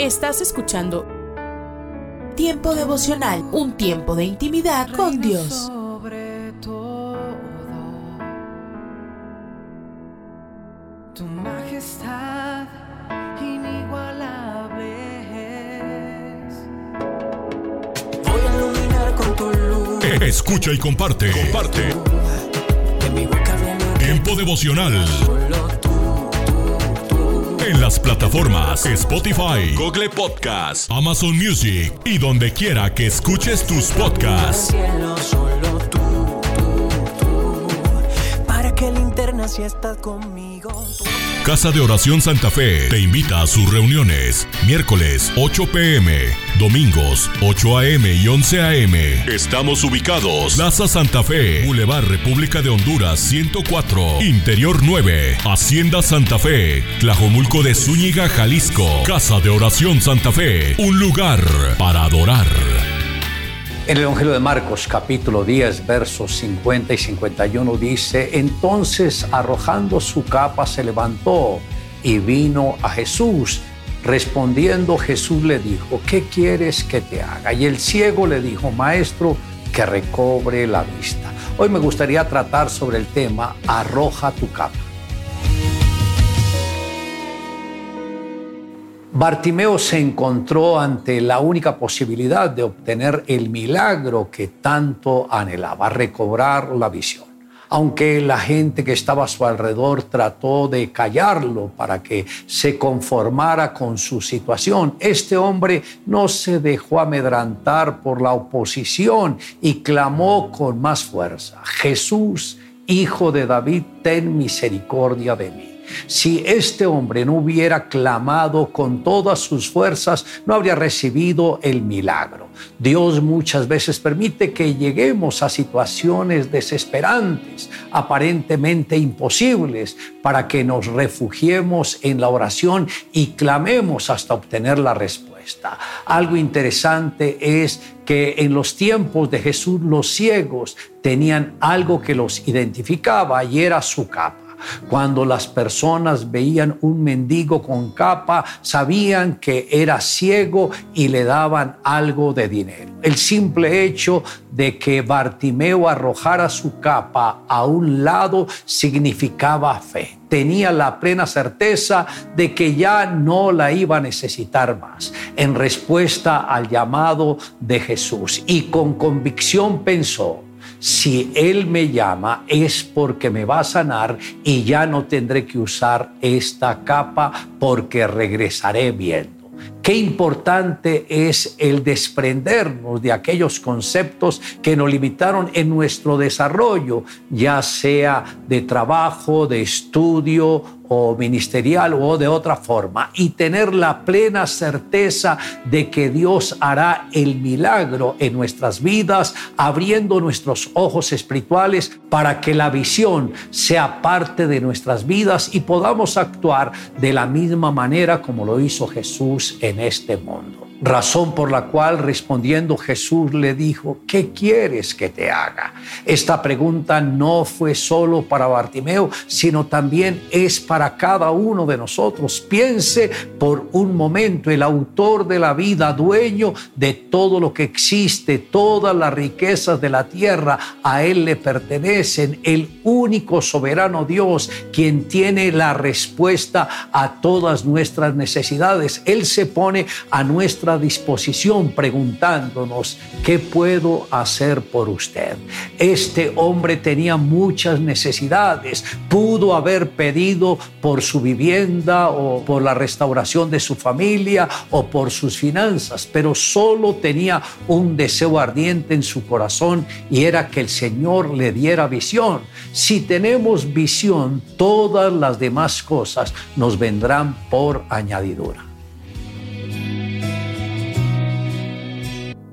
Estás escuchando Tiempo devocional, un tiempo de intimidad con Dios. Sobre todo, tu majestad inigualable es. Voy a iluminar con tu luz. Escucha y comparte. Comparte. Tiempo devocional las plataformas Spotify, Google Podcast, Amazon Music y donde quiera que escuches tus podcasts. Casa de Oración Santa Fe te invita a sus reuniones. Miércoles 8 pm, domingos 8 am y 11 am. Estamos ubicados. Plaza Santa Fe, Boulevard República de Honduras 104, Interior 9, Hacienda Santa Fe, Tlajomulco de Zúñiga, Jalisco. Casa de Oración Santa Fe, un lugar para adorar. En el Evangelio de Marcos capítulo 10 versos 50 y 51 dice, entonces arrojando su capa se levantó y vino a Jesús. Respondiendo Jesús le dijo, ¿qué quieres que te haga? Y el ciego le dijo, maestro, que recobre la vista. Hoy me gustaría tratar sobre el tema, arroja tu capa. Bartimeo se encontró ante la única posibilidad de obtener el milagro que tanto anhelaba, recobrar la visión. Aunque la gente que estaba a su alrededor trató de callarlo para que se conformara con su situación, este hombre no se dejó amedrantar por la oposición y clamó con más fuerza, Jesús, Hijo de David, ten misericordia de mí. Si este hombre no hubiera clamado con todas sus fuerzas, no habría recibido el milagro. Dios muchas veces permite que lleguemos a situaciones desesperantes, aparentemente imposibles, para que nos refugiemos en la oración y clamemos hasta obtener la respuesta. Algo interesante es que en los tiempos de Jesús los ciegos tenían algo que los identificaba y era su capa. Cuando las personas veían un mendigo con capa, sabían que era ciego y le daban algo de dinero. El simple hecho de que Bartimeo arrojara su capa a un lado significaba fe. Tenía la plena certeza de que ya no la iba a necesitar más. En respuesta al llamado de Jesús y con convicción pensó, si Él me llama es porque me va a sanar y ya no tendré que usar esta capa porque regresaré viendo. Qué importante es el desprendernos de aquellos conceptos que nos limitaron en nuestro desarrollo, ya sea de trabajo, de estudio o ministerial o de otra forma, y tener la plena certeza de que Dios hará el milagro en nuestras vidas, abriendo nuestros ojos espirituales para que la visión sea parte de nuestras vidas y podamos actuar de la misma manera como lo hizo Jesús en este mundo. Razón por la cual respondiendo Jesús le dijo, ¿qué quieres que te haga? Esta pregunta no fue solo para Bartimeo, sino también es para cada uno de nosotros. Piense por un momento, el autor de la vida, dueño de todo lo que existe, todas las riquezas de la tierra, a Él le pertenecen, el único soberano Dios, quien tiene la respuesta a todas nuestras necesidades. Él se pone a nuestra disposición preguntándonos, ¿qué puedo hacer por usted? Este hombre tenía muchas necesidades, pudo haber pedido por su vivienda o por la restauración de su familia o por sus finanzas, pero solo tenía un deseo ardiente en su corazón y era que el Señor le diera visión. Si tenemos visión, todas las demás cosas nos vendrán por añadidura.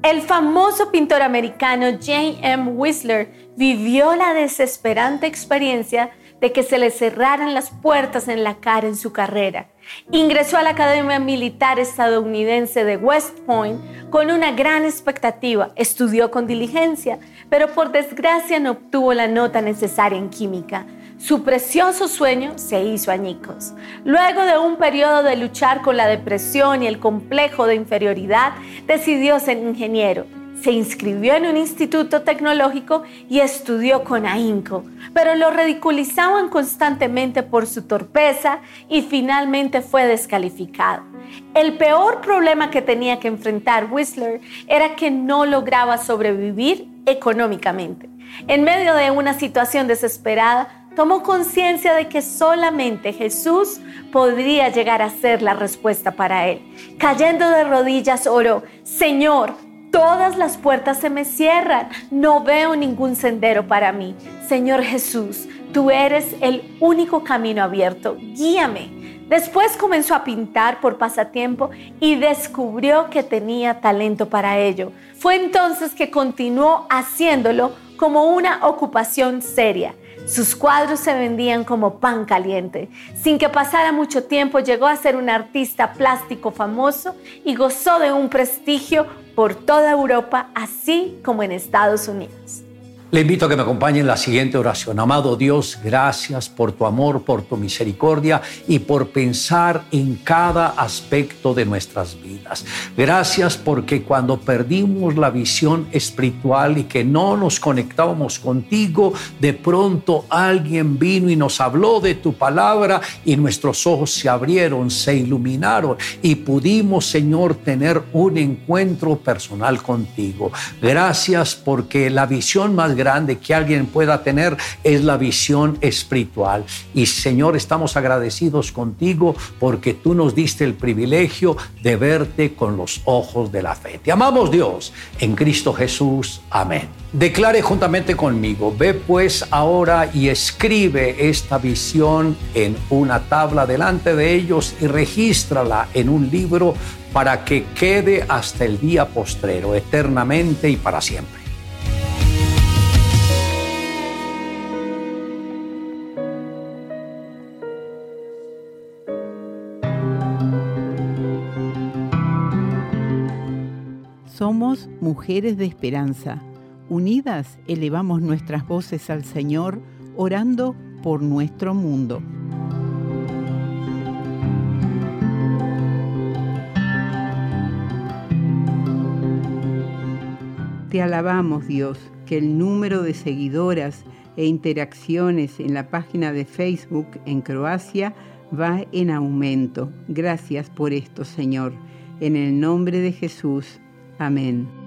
El famoso pintor americano James M. Whistler vivió la desesperante experiencia de que se le cerraran las puertas en la cara en su carrera. Ingresó a la Academia Militar estadounidense de West Point con una gran expectativa, estudió con diligencia, pero por desgracia no obtuvo la nota necesaria en química. Su precioso sueño se hizo añicos. Luego de un periodo de luchar con la depresión y el complejo de inferioridad, decidió ser ingeniero se inscribió en un instituto tecnológico y estudió con ahínco, pero lo ridiculizaban constantemente por su torpeza y finalmente fue descalificado. El peor problema que tenía que enfrentar Whistler era que no lograba sobrevivir económicamente. En medio de una situación desesperada, tomó conciencia de que solamente Jesús podría llegar a ser la respuesta para él. Cayendo de rodillas oró, Señor, Todas las puertas se me cierran. No veo ningún sendero para mí. Señor Jesús, tú eres el único camino abierto. Guíame. Después comenzó a pintar por pasatiempo y descubrió que tenía talento para ello. Fue entonces que continuó haciéndolo como una ocupación seria. Sus cuadros se vendían como pan caliente. Sin que pasara mucho tiempo llegó a ser un artista plástico famoso y gozó de un prestigio por toda Europa, así como en Estados Unidos. Le invito a que me acompañe en la siguiente oración. Amado Dios, gracias por tu amor, por tu misericordia y por pensar en cada aspecto de nuestras vidas. Gracias porque cuando perdimos la visión espiritual y que no nos conectábamos contigo, de pronto alguien vino y nos habló de tu palabra y nuestros ojos se abrieron, se iluminaron y pudimos, Señor, tener un encuentro personal contigo. Gracias porque la visión más grande que alguien pueda tener es la visión espiritual. Y Señor, estamos agradecidos contigo porque tú nos diste el privilegio de verte con los ojos de la fe. Te amamos Dios en Cristo Jesús. Amén. Declare juntamente conmigo, ve pues ahora y escribe esta visión en una tabla delante de ellos y regístrala en un libro para que quede hasta el día postrero, eternamente y para siempre. Mujeres de esperanza. Unidas elevamos nuestras voces al Señor, orando por nuestro mundo. Te alabamos, Dios, que el número de seguidoras e interacciones en la página de Facebook en Croacia va en aumento. Gracias por esto, Señor. En el nombre de Jesús. Amén.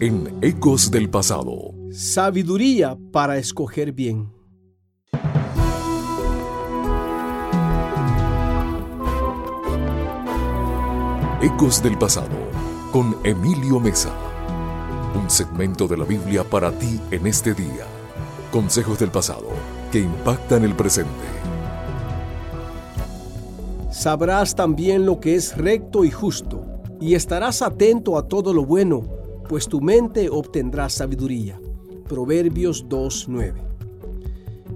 en Ecos del Pasado. Sabiduría para escoger bien. Ecos del Pasado, con Emilio Mesa. Un segmento de la Biblia para ti en este día. Consejos del pasado que impactan el presente. Sabrás también lo que es recto y justo, y estarás atento a todo lo bueno, pues tu mente obtendrá sabiduría. Proverbios 2.9.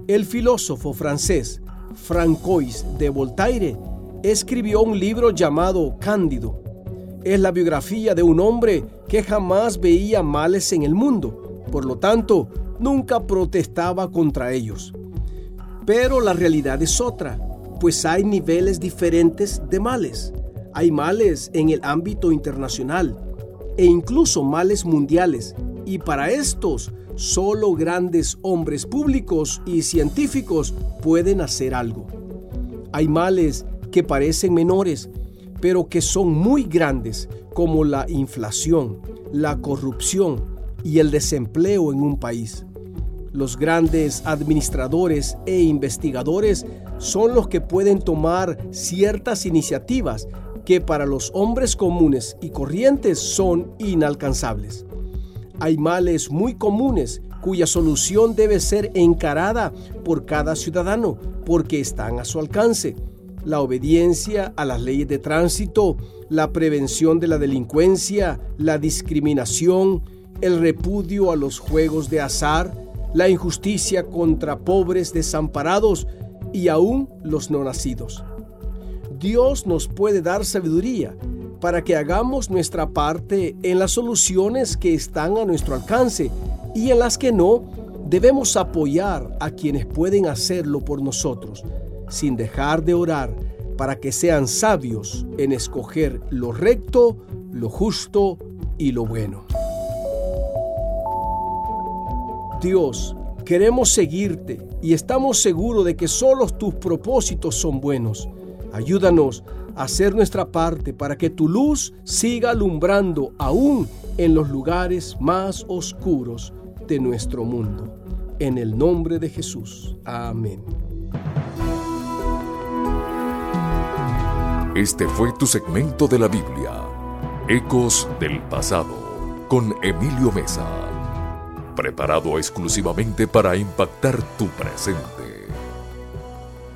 El filósofo francés Francois de Voltaire escribió un libro llamado Cándido. Es la biografía de un hombre que jamás veía males en el mundo, por lo tanto, nunca protestaba contra ellos. Pero la realidad es otra, pues hay niveles diferentes de males. Hay males en el ámbito internacional e incluso males mundiales. Y para estos, solo grandes hombres públicos y científicos pueden hacer algo. Hay males que parecen menores, pero que son muy grandes, como la inflación, la corrupción y el desempleo en un país. Los grandes administradores e investigadores son los que pueden tomar ciertas iniciativas que para los hombres comunes y corrientes son inalcanzables. Hay males muy comunes cuya solución debe ser encarada por cada ciudadano porque están a su alcance. La obediencia a las leyes de tránsito, la prevención de la delincuencia, la discriminación, el repudio a los juegos de azar, la injusticia contra pobres desamparados y aún los no nacidos. Dios nos puede dar sabiduría para que hagamos nuestra parte en las soluciones que están a nuestro alcance y en las que no, debemos apoyar a quienes pueden hacerlo por nosotros, sin dejar de orar para que sean sabios en escoger lo recto, lo justo y lo bueno. Dios, queremos seguirte y estamos seguros de que solo tus propósitos son buenos. Ayúdanos a hacer nuestra parte para que tu luz siga alumbrando aún en los lugares más oscuros de nuestro mundo. En el nombre de Jesús. Amén. Este fue tu segmento de la Biblia, Ecos del Pasado, con Emilio Mesa preparado exclusivamente para impactar tu presente.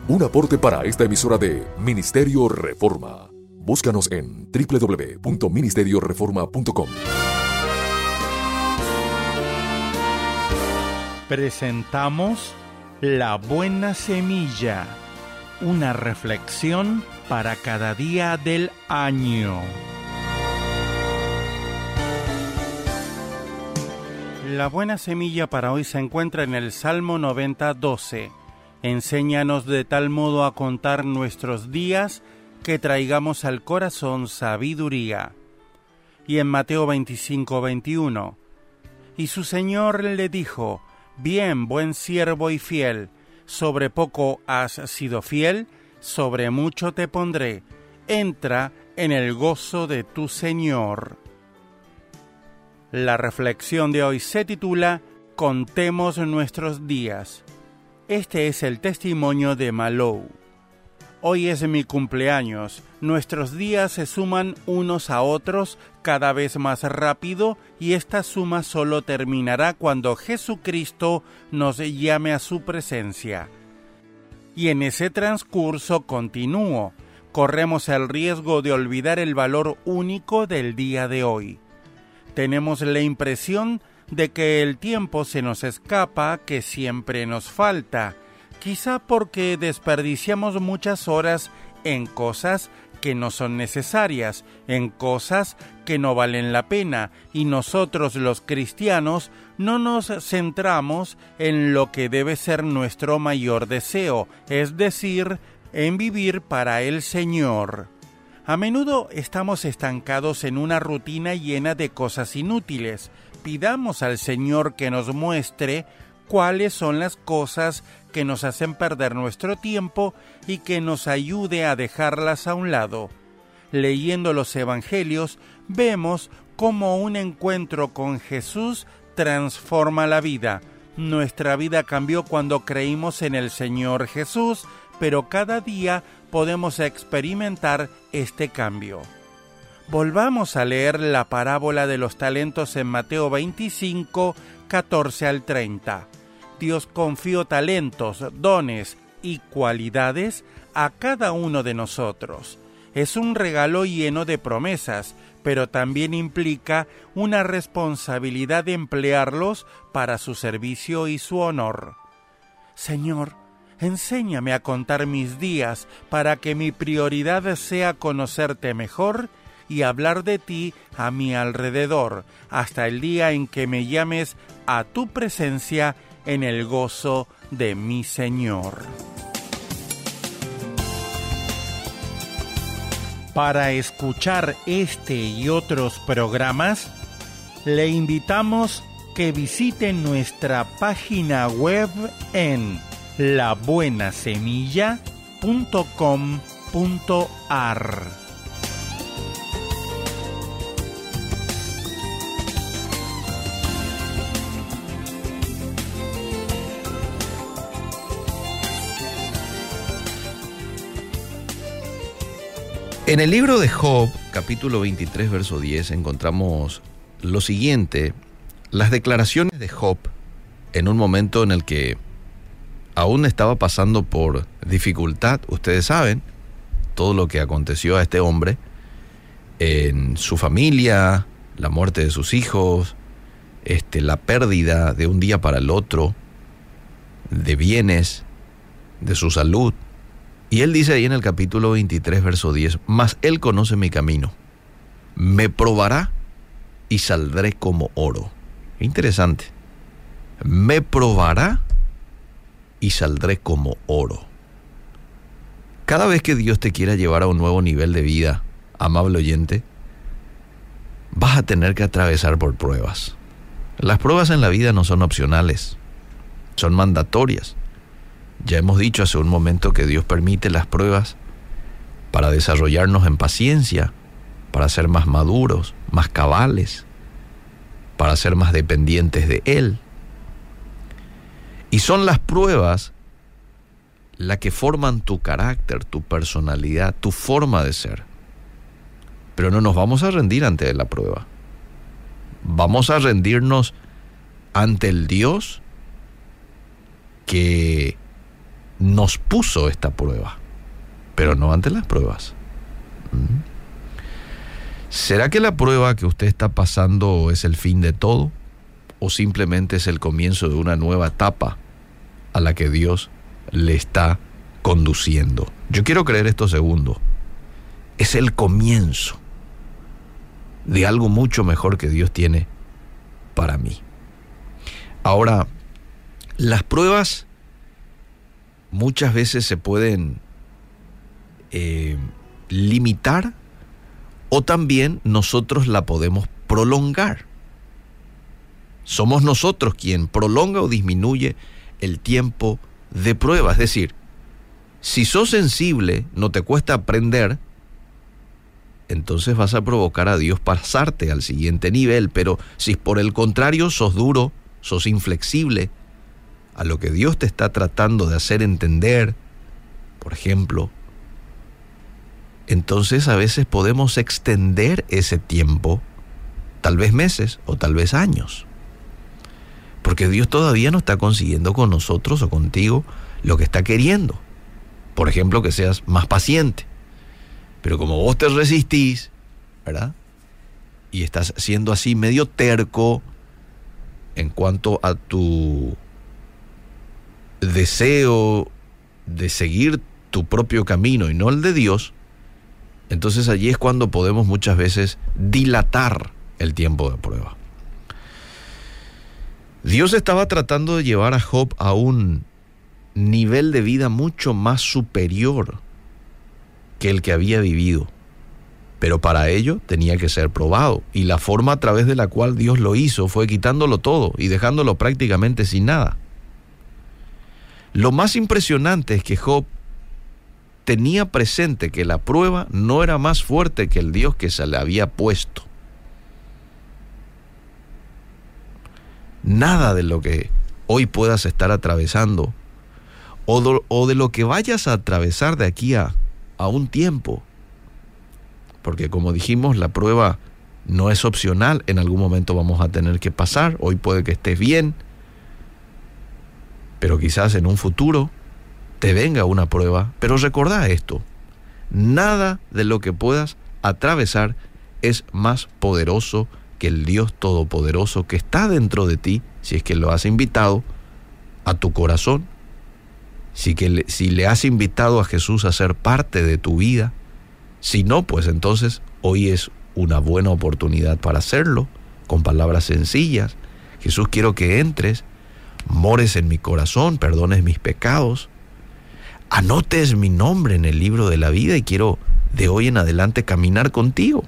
Un aporte para esta emisora de Ministerio Reforma. Búscanos en www.ministerioreforma.com. Presentamos La Buena Semilla, una reflexión para cada día del año. La buena semilla para hoy se encuentra en el Salmo 90, 12. Enséñanos de tal modo a contar nuestros días que traigamos al corazón sabiduría. Y en Mateo 25, 21. Y su Señor le dijo, Bien, buen siervo y fiel, sobre poco has sido fiel, sobre mucho te pondré, entra en el gozo de tu Señor. La reflexión de hoy se titula Contemos nuestros días. Este es el testimonio de Malou. Hoy es mi cumpleaños. Nuestros días se suman unos a otros cada vez más rápido y esta suma solo terminará cuando Jesucristo nos llame a su presencia. Y en ese transcurso continúo. Corremos el riesgo de olvidar el valor único del día de hoy tenemos la impresión de que el tiempo se nos escapa, que siempre nos falta, quizá porque desperdiciamos muchas horas en cosas que no son necesarias, en cosas que no valen la pena, y nosotros los cristianos no nos centramos en lo que debe ser nuestro mayor deseo, es decir, en vivir para el Señor. A menudo estamos estancados en una rutina llena de cosas inútiles. Pidamos al Señor que nos muestre cuáles son las cosas que nos hacen perder nuestro tiempo y que nos ayude a dejarlas a un lado. Leyendo los Evangelios vemos cómo un encuentro con Jesús transforma la vida. Nuestra vida cambió cuando creímos en el Señor Jesús, pero cada día podemos experimentar este cambio. Volvamos a leer la parábola de los talentos en Mateo 25, 14 al 30. Dios confió talentos, dones y cualidades a cada uno de nosotros. Es un regalo lleno de promesas, pero también implica una responsabilidad de emplearlos para su servicio y su honor. Señor, Enséñame a contar mis días para que mi prioridad sea conocerte mejor y hablar de ti a mi alrededor, hasta el día en que me llames a tu presencia en el gozo de mi Señor. Para escuchar este y otros programas, le invitamos que visite nuestra página web en labuenasemilla.com.ar En el libro de Job, capítulo 23, verso 10, encontramos lo siguiente, las declaraciones de Job en un momento en el que aún estaba pasando por dificultad, ustedes saben, todo lo que aconteció a este hombre en su familia, la muerte de sus hijos, este, la pérdida de un día para el otro, de bienes, de su salud. Y él dice ahí en el capítulo 23, verso 10, mas él conoce mi camino, me probará y saldré como oro. Interesante. Me probará y saldré como oro. Cada vez que Dios te quiera llevar a un nuevo nivel de vida, amable oyente, vas a tener que atravesar por pruebas. Las pruebas en la vida no son opcionales, son mandatorias. Ya hemos dicho hace un momento que Dios permite las pruebas para desarrollarnos en paciencia, para ser más maduros, más cabales, para ser más dependientes de Él. Y son las pruebas las que forman tu carácter, tu personalidad, tu forma de ser. Pero no nos vamos a rendir ante la prueba. Vamos a rendirnos ante el Dios que nos puso esta prueba, pero no ante las pruebas. ¿Mm? ¿Será que la prueba que usted está pasando es el fin de todo? ¿O simplemente es el comienzo de una nueva etapa a la que Dios le está conduciendo? Yo quiero creer esto segundo. Es el comienzo de algo mucho mejor que Dios tiene para mí. Ahora, las pruebas muchas veces se pueden eh, limitar o también nosotros la podemos prolongar. Somos nosotros quien prolonga o disminuye el tiempo de prueba. Es decir, si sos sensible, no te cuesta aprender, entonces vas a provocar a Dios pasarte al siguiente nivel. Pero si por el contrario sos duro, sos inflexible, a lo que Dios te está tratando de hacer entender, por ejemplo, entonces a veces podemos extender ese tiempo, tal vez meses o tal vez años. Porque Dios todavía no está consiguiendo con nosotros o contigo lo que está queriendo. Por ejemplo, que seas más paciente. Pero como vos te resistís, ¿verdad? Y estás siendo así medio terco en cuanto a tu deseo de seguir tu propio camino y no el de Dios, entonces allí es cuando podemos muchas veces dilatar el tiempo de prueba. Dios estaba tratando de llevar a Job a un nivel de vida mucho más superior que el que había vivido. Pero para ello tenía que ser probado. Y la forma a través de la cual Dios lo hizo fue quitándolo todo y dejándolo prácticamente sin nada. Lo más impresionante es que Job tenía presente que la prueba no era más fuerte que el Dios que se le había puesto. Nada de lo que hoy puedas estar atravesando o de, lo que vayas a atravesar de aquí a, un tiempo. Porque como dijimos, la prueba no es opcional, en algún momento vamos a tener que pasar, hoy puede que estés bien, pero quizás en un futuro te venga una prueba. Pero recordá esto, nada de lo que puedas atravesar es más poderoso que el Dios Todopoderoso que está dentro de ti, si es que lo has invitado a tu corazón, si, que si le has invitado a Jesús a ser parte de tu vida, si no, pues entonces hoy es una buena oportunidad para hacerlo, con palabras sencillas. Jesús, quiero que entres mores en mi corazón, perdones mis pecados, anotes mi nombre en el libro de la vida y quiero de hoy en adelante caminar contigo.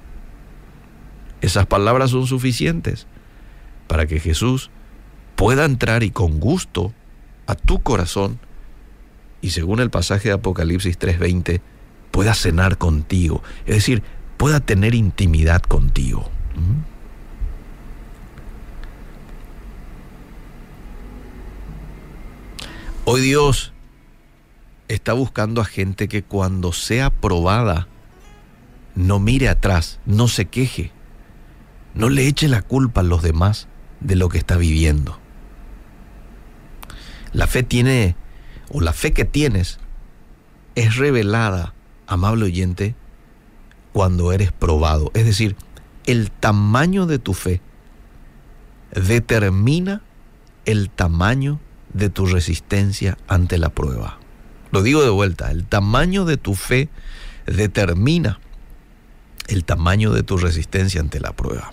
Esas palabras son suficientes para que Jesús pueda entrar y con gusto a tu corazón y según el pasaje de Apocalipsis 3:20, pueda cenar contigo, es decir, pueda tener intimidad contigo. Hoy Dios está buscando a gente que cuando sea probada no mire atrás, no se queje, no le eche la culpa a los demás de lo que está viviendo. La fe tiene, o la fe que tienes, es revelada, amable oyente, cuando eres probado. Es decir, el tamaño de tu fe determina el tamaño de tu resistencia ante la prueba. Lo digo de vuelta, el tamaño de tu fe determina el tamaño de tu resistencia ante la prueba.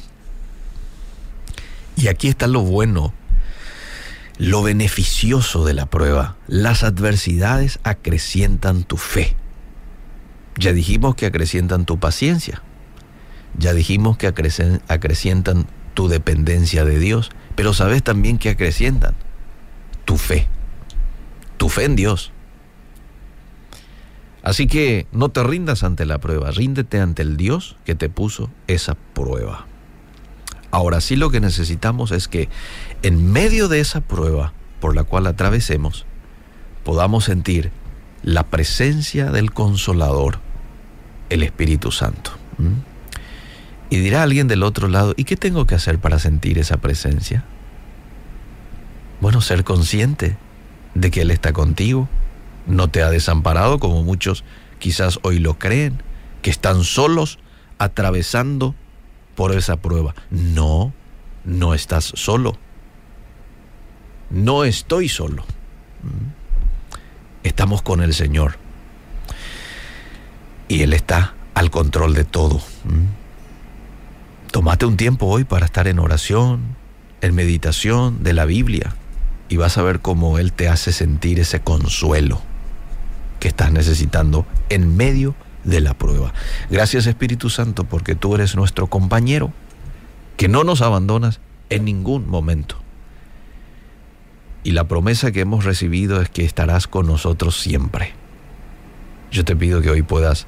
Y aquí está lo bueno, lo beneficioso de la prueba. Las adversidades acrecientan tu fe. Ya dijimos que acrecientan tu paciencia. Ya dijimos que acrecientan tu dependencia de Dios. Pero sabes también que acrecientan tu fe. Tu fe en Dios. Así que no te rindas ante la prueba, ríndete ante el Dios que te puso esa prueba. Ahora sí lo que necesitamos es que en medio de esa prueba por la cual atravesemos, podamos sentir la presencia del consolador, el Espíritu Santo. Y dirá alguien del otro lado, ¿y qué tengo que hacer para sentir esa presencia? Bueno, ser consciente de que Él está contigo, no te ha desamparado como muchos quizás hoy lo creen, que están solos atravesando por esa prueba. No, no estás solo. No estoy solo. Estamos con el Señor. Y Él está al control de todo. Tómate un tiempo hoy para estar en oración, en meditación de la Biblia, y vas a ver cómo Él te hace sentir ese consuelo que estás necesitando en medio de la prueba. Gracias Espíritu Santo porque tú eres nuestro compañero, que no nos abandonas en ningún momento. Y la promesa que hemos recibido es que estarás con nosotros siempre. Yo te pido que hoy puedas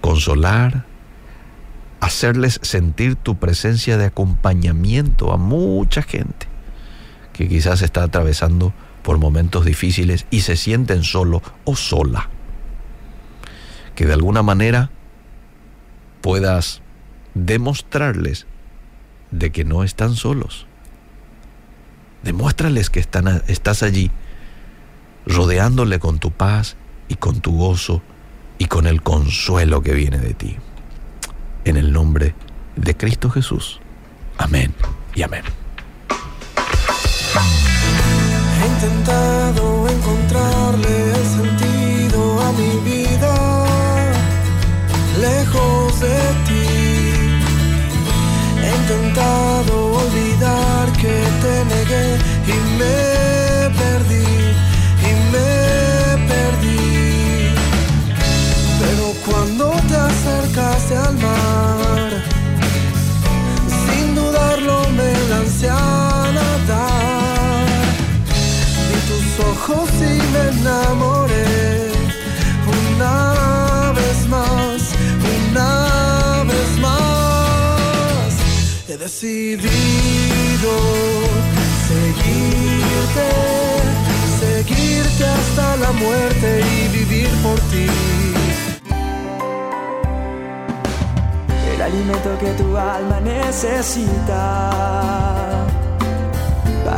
consolar, hacerles sentir tu presencia de acompañamiento a mucha gente que quizás está atravesando por momentos difíciles y se sienten solo o sola. Que de alguna manera puedas demostrarles de que no están solos. Demuéstrales que están, estás allí, rodeándole con tu paz y con tu gozo y con el consuelo que viene de ti. En el nombre de Cristo Jesús. Amén y amén. He intentado encontrarle el sentido a mi vida, lejos de ti. He intentado olvidar que te negué y me perdí, y me perdí. Pero cuando te acercaste al mar, sin dudarlo me lancé ojos me enamoré una vez más, una vez más. He decidido seguirte, seguirte hasta la muerte y vivir por ti. El alimento que tu alma necesita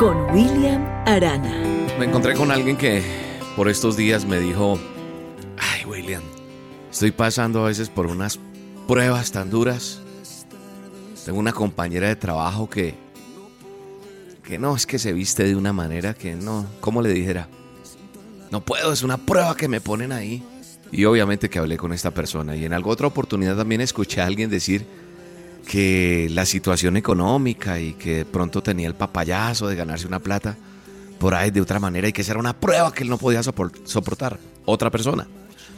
con William Arana. Me encontré con alguien que por estos días me dijo, ay William, estoy pasando a veces por unas pruebas tan duras. Tengo una compañera de trabajo que, que no, es que se viste de una manera que no, ¿cómo le dijera? No puedo, es una prueba que me ponen ahí. Y obviamente que hablé con esta persona y en alguna otra oportunidad también escuché a alguien decir, que la situación económica y que de pronto tenía el papayazo de ganarse una plata por ahí de otra manera y que esa era una prueba que él no podía soportar, otra persona.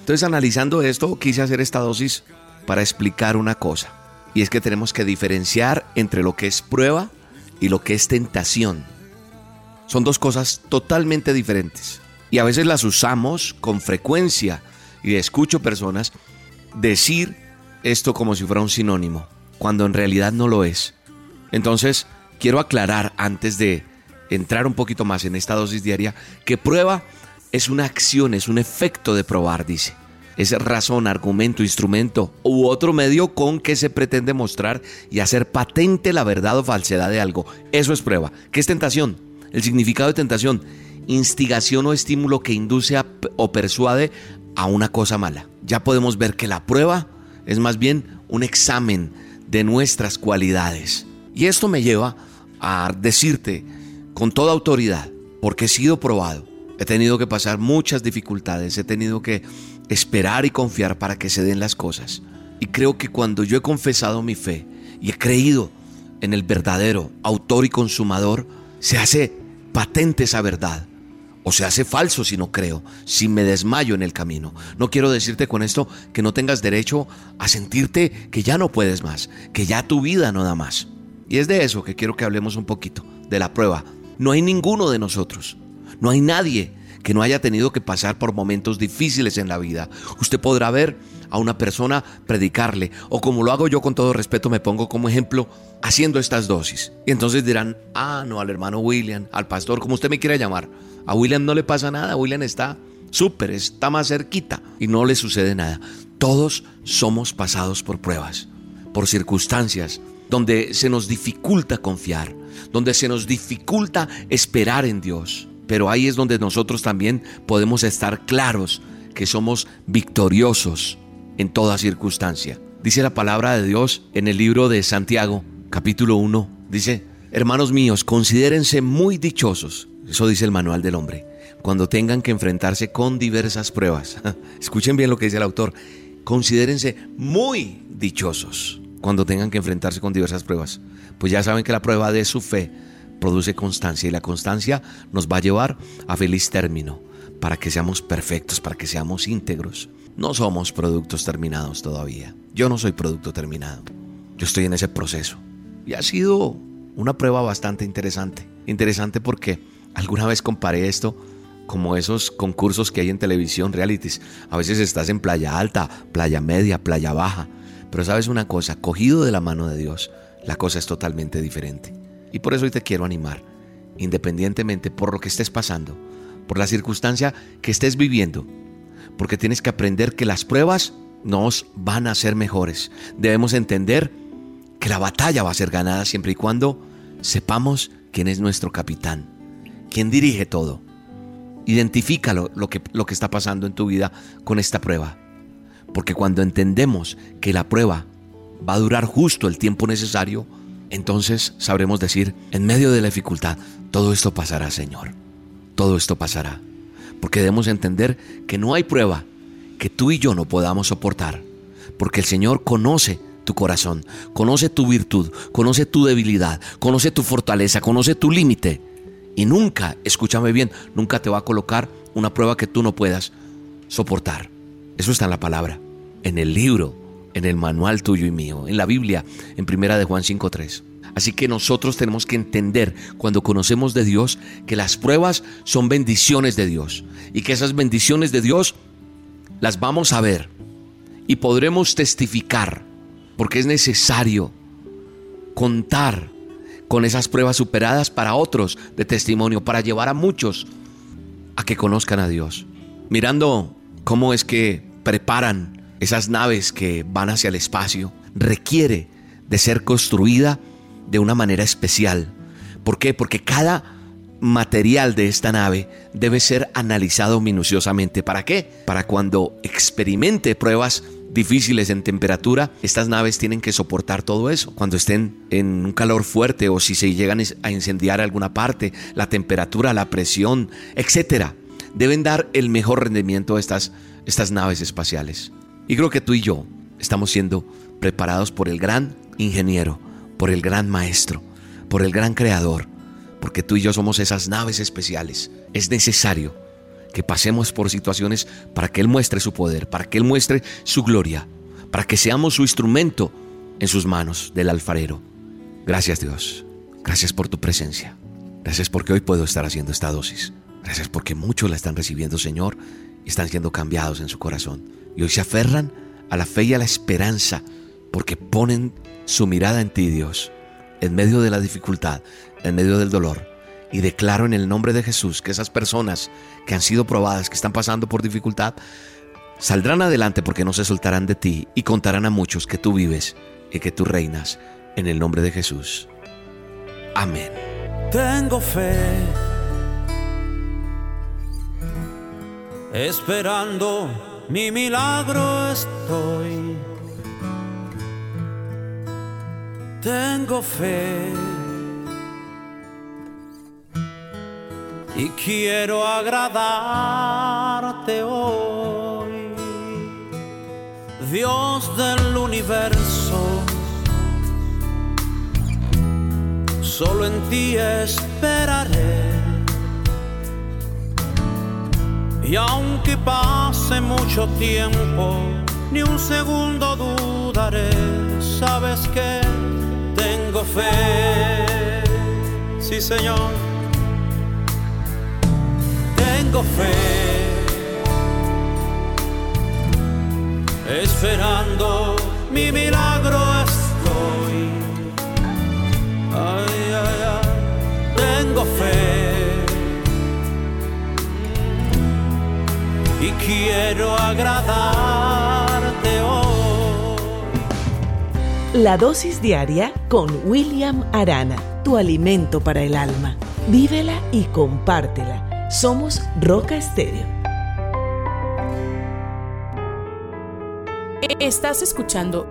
Entonces analizando esto quise hacer esta dosis para explicar una cosa. Y es que tenemos que diferenciar entre lo que es prueba y lo que es tentación. Son dos cosas totalmente diferentes. Y a veces las usamos con frecuencia. Y escucho personas decir esto como si fuera un sinónimo, cuando en realidad no lo es. Entonces, quiero aclarar antes de entrar un poquito más en esta dosis diaria que prueba es una acción, es un efecto de probar, dice. Es razón, argumento, instrumento u otro medio con que se pretende mostrar y hacer patente la verdad o falsedad de algo. Eso es prueba. ¿Qué es tentación? El significado de tentación, instigación o estímulo que induce o persuade a una cosa mala. Ya podemos ver que la prueba es más bien un examen de nuestras cualidades. Y esto me lleva a decirte con toda autoridad, porque he sido probado, he tenido que pasar muchas dificultades, he tenido que esperar y confiar para que se den las cosas. Y creo que cuando yo he confesado mi fe y he creído en el verdadero autor y consumador, se hace patente esa verdad. O se hace falso si no creo, si me desmayo en el camino. No quiero decirte con esto que no tengas derecho a sentirte que ya no puedes más, que ya tu vida no da más. Y es de eso que quiero que hablemos un poquito, de la prueba. No hay ninguno de nosotros, no hay nadie que no haya tenido que pasar por momentos difíciles en la vida. Usted podrá ver a una persona predicarle, o como lo hago yo con todo respeto, me pongo como ejemplo haciendo estas dosis. Y entonces dirán, ah, no, al hermano William, al pastor, como usted me quiera llamar. A William no le pasa nada, William está súper, está más cerquita y no le sucede nada. Todos somos pasados por pruebas, por circunstancias donde se nos dificulta confiar, donde se nos dificulta esperar en Dios. Pero ahí es donde nosotros también podemos estar claros que somos victoriosos en toda circunstancia. Dice la palabra de Dios en el libro de Santiago, capítulo 1. Dice, hermanos míos, considérense muy dichosos. Eso dice el manual del hombre. Cuando tengan que enfrentarse con diversas pruebas. Escuchen bien lo que dice el autor. Considérense muy dichosos cuando tengan que enfrentarse con diversas pruebas. Pues ya saben que la prueba de su fe produce constancia y la constancia nos va a llevar a feliz término, para que seamos perfectos, para que seamos íntegros. No somos productos terminados todavía. Yo no soy producto terminado. Yo estoy en ese proceso. Y ha sido una prueba bastante interesante. Interesante porque alguna vez comparé esto como esos concursos que hay en televisión, realities. A veces estás en playa alta, playa media, playa baja. Pero sabes una cosa, cogido de la mano de Dios, la cosa es totalmente diferente. Y por eso hoy te quiero animar, independientemente por lo que estés pasando, por la circunstancia que estés viviendo, porque tienes que aprender que las pruebas nos van a ser mejores. Debemos entender que la batalla va a ser ganada siempre y cuando sepamos quién es nuestro capitán, quién dirige todo. Identifícalo lo que, lo que está pasando en tu vida con esta prueba. Porque cuando entendemos que la prueba va a durar justo el tiempo necesario, entonces sabremos decir, en medio de la dificultad, todo esto pasará, Señor. Todo esto pasará. Porque debemos entender que no hay prueba que tú y yo no podamos soportar. Porque el Señor conoce tu corazón, conoce tu virtud, conoce tu debilidad, conoce tu fortaleza, conoce tu límite. Y nunca, escúchame bien, nunca te va a colocar una prueba que tú no puedas soportar. Eso está en la palabra, en el libro en el manual tuyo y mío, en la Biblia, en primera de Juan 5.3. Así que nosotros tenemos que entender cuando conocemos de Dios que las pruebas son bendiciones de Dios y que esas bendiciones de Dios las vamos a ver y podremos testificar porque es necesario contar con esas pruebas superadas para otros de testimonio, para llevar a muchos a que conozcan a Dios. Mirando cómo es que preparan esas naves que van hacia el espacio, requiere de ser construida de una manera especial. ¿Por qué? Porque cada material de esta nave debe ser analizado minuciosamente. ¿Para qué? Para cuando experimente pruebas difíciles en temperatura, estas naves tienen que soportar todo eso. Cuando estén en un calor fuerte o si se llegan a incendiar alguna parte, la temperatura, la presión, etcétera, deben dar el mejor rendimiento a estas, estas naves espaciales. Y creo que tú y yo estamos siendo preparados por el gran ingeniero, por el gran maestro, por el gran creador, porque tú y yo somos esas naves especiales. Es necesario que pasemos por situaciones para que Él muestre su poder, para que Él muestre su gloria, para que seamos su instrumento en sus manos del alfarero. Gracias Dios, gracias por tu presencia, gracias porque hoy puedo estar haciendo esta dosis, gracias porque muchos la están recibiendo Señor y están siendo cambiados en su corazón. Y hoy se aferran a la fe y a la esperanza porque ponen su mirada en ti Dios, en medio de la dificultad, en medio del dolor y declaro en el nombre de Jesús que esas personas que han sido probadas, que están pasando por dificultad, saldrán adelante porque no se soltarán de ti y contarán a muchos que tú vives y que tú reinas en el nombre de Jesús. Amén. Tengo fe, esperando mi milagro estoy. Tengo fe y quiero agradarte hoy, Dios del universo. Solo en ti esperaré. Y aunque pase mucho tiempo, ni un segundo dudaré. Sabes que tengo fe. Sí, Señor tengo fe, esperando mi milagro estoy. Ay, ay, ay, tengo fe y quiero agradarte hoy. La dosis diaria con William Arana, tu alimento para el alma. Vívela y compártela somos Roca Estéreo. Estás escuchando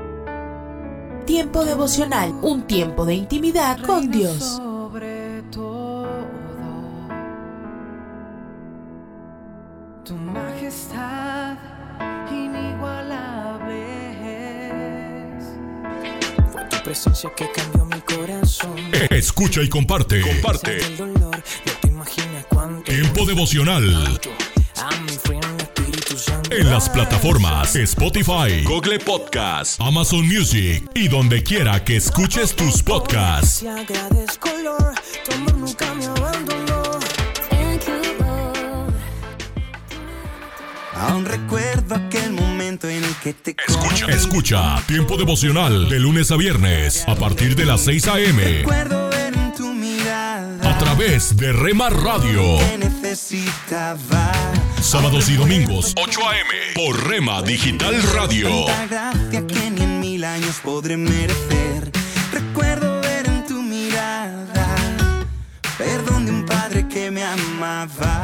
Tiempo devocional, un tiempo de intimidad con Dios. Sobre todo, tu majestad inigualable Fue tu presencia que cambió mi corazón. Escucha y comparte. Comparte. Tiempo devocional. En las plataformas Spotify, Google Podcast, Amazon Music y donde quiera que escuches tus podcasts. Aún recuerdo aquel momento en el que te Escucha, escucha, tiempo devocional de lunes a viernes a partir de las 6 a.m través de Rema Radio. Sábados y domingos, 8 a.m. por Rema Digital Radio. gracia que ni en mil años podré merecer. Recuerdo ver en tu mirada perdón de un padre que me amaba.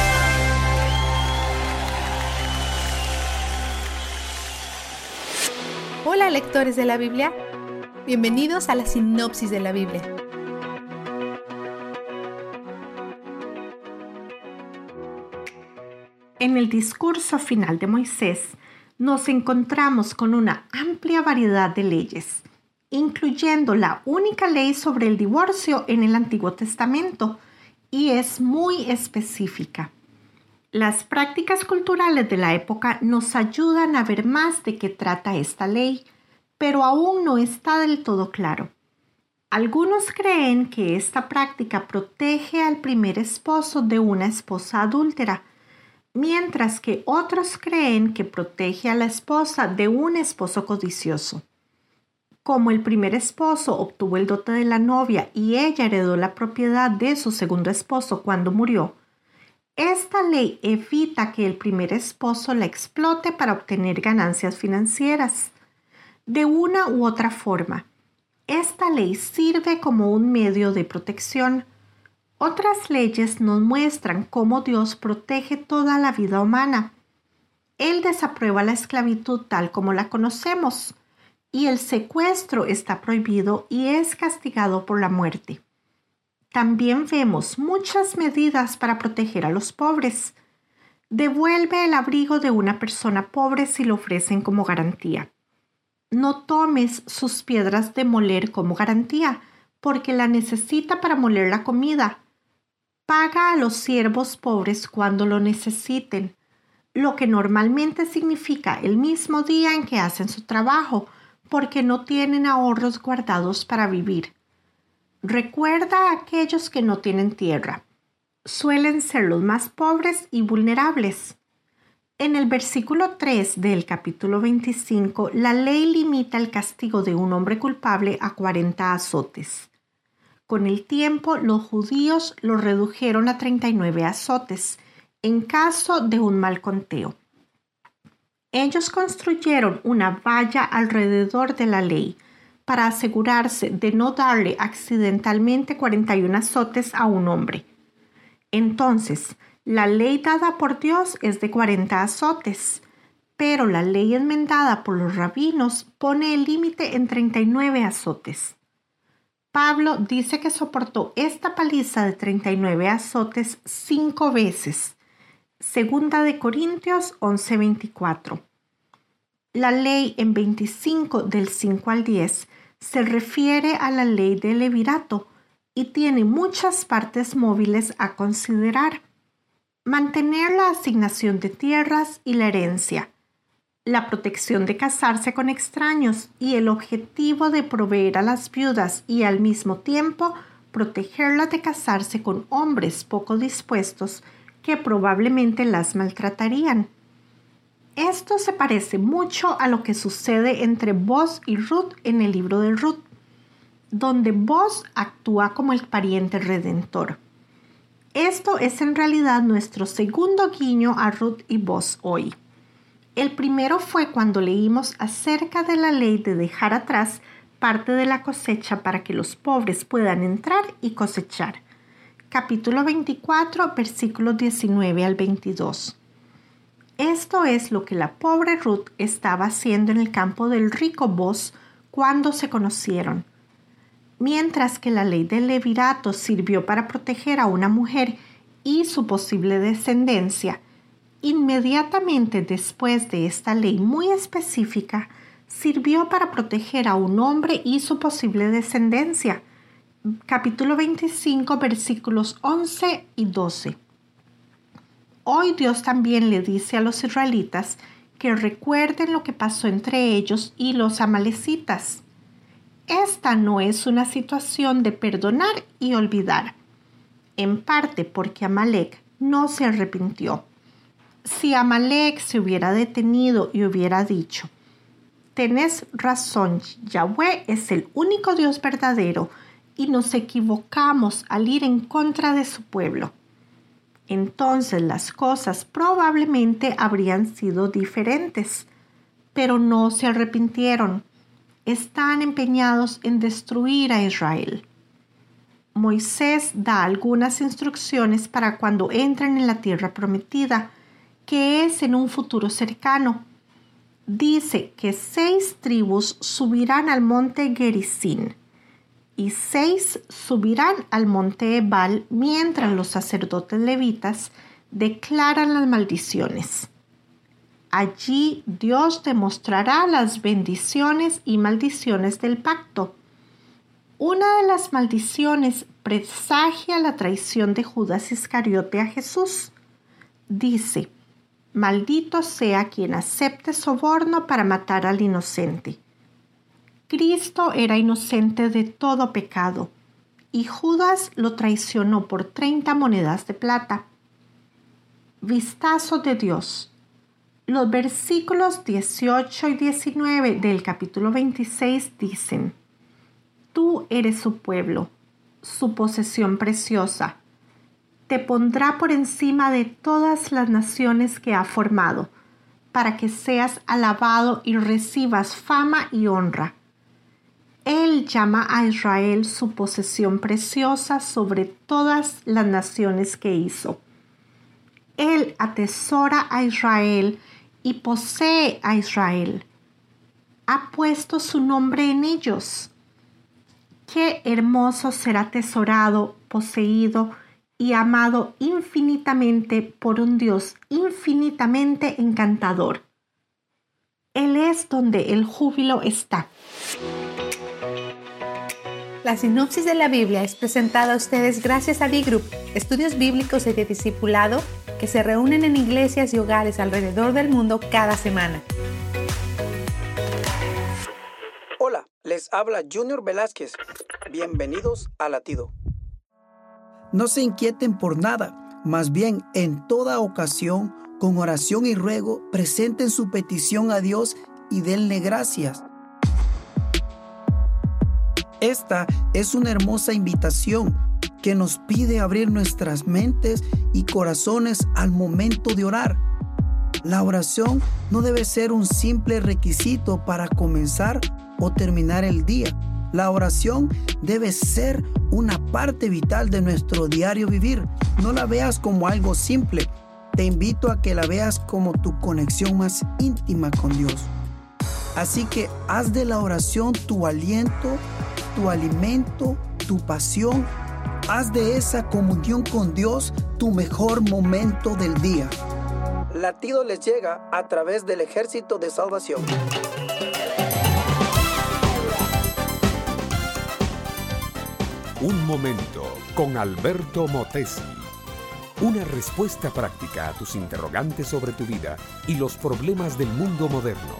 Lectores de la Biblia, bienvenidos a la sinopsis de la Biblia. En el discurso final de Moisés nos encontramos con una amplia variedad de leyes, incluyendo la única ley sobre el divorcio en el Antiguo Testamento, y es muy específica. Las prácticas culturales de la época nos ayudan a ver más de qué trata esta ley, pero aún no está del todo claro. Algunos creen que esta práctica protege al primer esposo de una esposa adúltera, mientras que otros creen que protege a la esposa de un esposo codicioso. Como el primer esposo obtuvo el dote de la novia y ella heredó la propiedad de su segundo esposo cuando murió, esta ley evita que el primer esposo la explote para obtener ganancias financieras. De una u otra forma, esta ley sirve como un medio de protección, Otras leyes nos muestran cómo Dios protege toda la vida humana. Él desaprueba la esclavitud tal como la conocemos y el secuestro está prohibido y es castigado por la muerte. También vemos muchas medidas para proteger a los pobres. Devuelve el abrigo de una persona pobre si lo ofrecen como garantía. No tomes sus piedras de moler como garantía, porque la necesita para moler la comida. Paga a los siervos pobres cuando lo necesiten, lo que normalmente significa el mismo día en que hacen su trabajo, porque no tienen ahorros guardados para vivir. Recuerda a aquellos que no tienen tierra. Suelen ser los más pobres y vulnerables. En el versículo 3 del capítulo 25, la ley limita el castigo de un hombre culpable a 40 azotes. Con el tiempo, los judíos lo redujeron a 39 azotes en caso de un mal conteo. Ellos construyeron una valla alrededor de la ley para asegurarse de no darle accidentalmente 41 azotes a un hombre. Entonces, la ley dada por Dios es de 40 azotes, pero la ley enmendada por los rabinos pone el límite en 39 azotes. Pablo dice que soportó esta paliza de 39 azotes cinco veces Segunda de Corintios 11:24. La ley en 25 del 5 al 10 se refiere a la ley del levirato y tiene muchas partes móviles a considerar. Mantener la asignación de tierras y la herencia, la protección de casarse con extraños y el objetivo de proveer a las viudas y al mismo tiempo protegerlas de casarse con hombres poco dispuestos que probablemente las maltratarían. Esto se parece mucho a lo que sucede entre Boz y Ruth en el libro de Ruth, donde Boz actúa como el pariente redentor. Esto es en realidad nuestro segundo guiño a Ruth y Boz hoy. El primero fue cuando leímos acerca de la ley de dejar atrás parte de la cosecha para que los pobres puedan entrar y cosechar capítulo 24, versículos 19 al 22. Esto es lo que la pobre Ruth estaba haciendo en el campo del rico Boz cuando se conocieron. Mientras que la ley del levirato sirvió para proteger a una mujer y su posible descendencia, inmediatamente después de esta ley muy específica, sirvió para proteger a un hombre y su posible descendencia, capítulo 25 versículos 11 y 12. Hoy Dios también le dice a los israelitas que recuerden lo que pasó entre ellos y los amalecitas. Esta no es una situación de perdonar y olvidar, en parte porque Amalek no se arrepintió. Si Amalek se hubiera detenido y hubiera dicho, tenés razón, Yahweh es el único Dios verdadero, y nos equivocamos al ir en contra de su pueblo. Entonces las cosas probablemente habrían sido diferentes, pero no se arrepintieron. Están empeñados en destruir a Israel. Moisés da algunas instrucciones para cuando entren en la tierra prometida, que es en un futuro cercano. Dice que seis tribus subirán al monte Gerizim y seis subirán al monte Ebal mientras los sacerdotes levitas declaran las maldiciones. Allí Dios demostrará las bendiciones y maldiciones del pacto. Una de las maldiciones presagia la traición de Judas Iscariote a Jesús. Dice, maldito sea quien acepte soborno para matar al inocente. Cristo era inocente de todo pecado y Judas lo traicionó por 30 monedas de plata. Vistazo de Dios. Los versículos 18 y 19 del capítulo 26 dicen, Tú eres su pueblo, su posesión preciosa. Te pondrá por encima de todas las naciones que ha formado, para que seas alabado y recibas fama y honra Él llama a Israel su posesión preciosa sobre todas las naciones que hizo. Él atesora a Israel y posee a Israel. Ha puesto su nombre en ellos. Qué hermoso ser atesorado, poseído y amado infinitamente por un Dios infinitamente encantador. Él es donde el júbilo está. La sinopsis de la Biblia es presentada a ustedes gracias a B-Group, estudios bíblicos y de discipulado que se reúnen en iglesias y hogares alrededor del mundo cada semana. Hola, les habla Junior Velázquez. Bienvenidos a Latido. No se inquieten por nada, más bien en toda ocasión, con oración y ruego, presenten su petición a Dios y denle gracias. Esta es una hermosa invitación que nos pide abrir nuestras mentes y corazones al momento de orar. La oración no debe ser un simple requisito para comenzar o terminar el día. La oración debe ser una parte vital de nuestro diario vivir. No la veas como algo simple. Te invito a que la veas como tu conexión más íntima con Dios. Así que haz de la oración tu aliento, tu alimento, tu pasión. Haz de esa comunión con Dios tu mejor momento del día. Latido les llega a través del ejército de salvación. Un momento con Alberto Motesi. Una respuesta práctica a tus interrogantes sobre tu vida y los problemas del mundo moderno.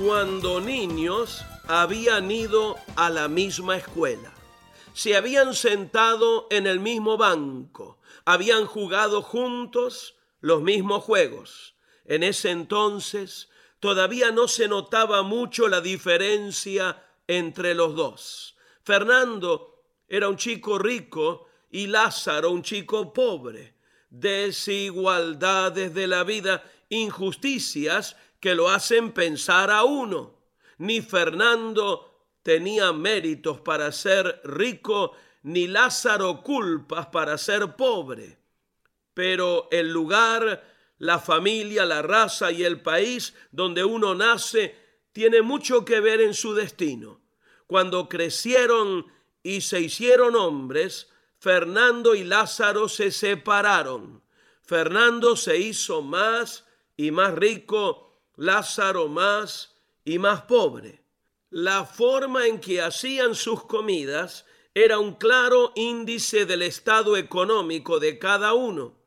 Cuando niños habían ido a la misma escuela, se habían sentado en el mismo banco, habían jugado juntos los mismos juegos. En ese entonces todavía no se notaba mucho la diferencia entre los dos. Fernando era un chico rico y Lázaro un chico pobre. Desigualdades de la vida, injusticias que lo hacen pensar a uno. Ni Fernando tenía méritos para ser rico, ni Lázaro culpas para ser pobre. Pero el lugar, la familia, la raza y el país donde uno nace tiene mucho que ver en su destino. Cuando crecieron y se hicieron hombres, Fernando y Lázaro se separaron. Fernando se hizo más y más rico, Lázaro más y más pobre. La forma en que hacían sus comidas era un claro índice del estado económico de cada uno.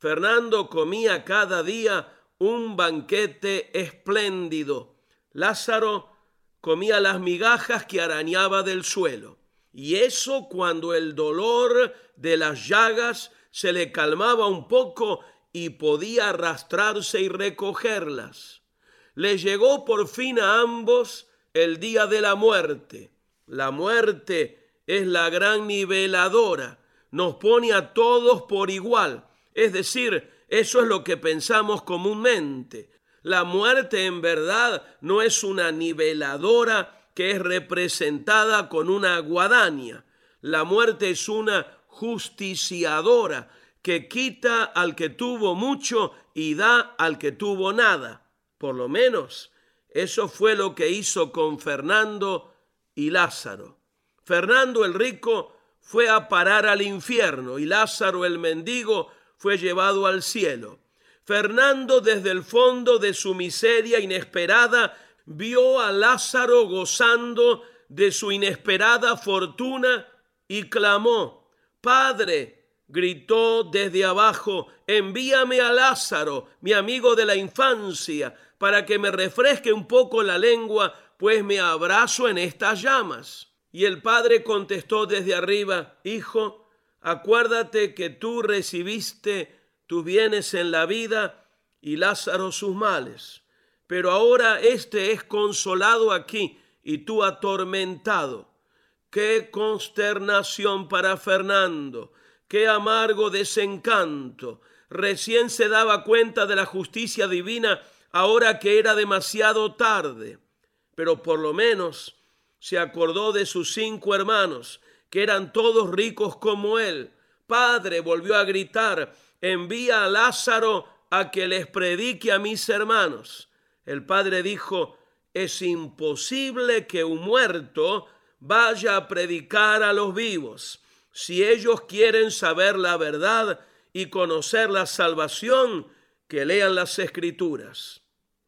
Fernando comía cada día un banquete espléndido. Lázaro comía las migajas que arañaba del suelo. Y eso cuando el dolor de las llagas se le calmaba un poco y podía arrastrarse y recogerlas. Le llegó por fin a ambos el día de la muerte. La muerte es la gran niveladora, nos pone a todos por igual. Es decir, eso es lo que pensamos comúnmente. La muerte en verdad no es una niveladora que es representada con una guadaña. La muerte es una justiciadora que quita al que tuvo mucho y da al que tuvo nada. Por lo menos eso fue lo que hizo con Fernando y Lázaro. Fernando el rico fue a parar al infierno y Lázaro el mendigo fue llevado al cielo. Fernando desde el fondo de su miseria inesperada vio a Lázaro gozando de su inesperada fortuna y clamó, Padre, gritó desde abajo, envíame a Lázaro, mi amigo de la infancia, para que me refresque un poco la lengua, pues me abrazo en estas llamas. Y el padre contestó desde arriba, Hijo, acuérdate que tú recibiste tus bienes en la vida y Lázaro sus males. Pero ahora éste es consolado aquí y tú atormentado. Qué consternación para Fernando, qué amargo desencanto. Recién se daba cuenta de la justicia divina ahora que era demasiado tarde. pero por lo menos se acordó de sus cinco hermanos, que eran todos ricos como él. Padre, volvió a gritar, envía a Lázaro a que les predique a mis hermanos. El padre dijo, es imposible que un muerto vaya a predicar a los vivos. Si ellos quieren saber la verdad y conocer la salvación, que lean las escrituras.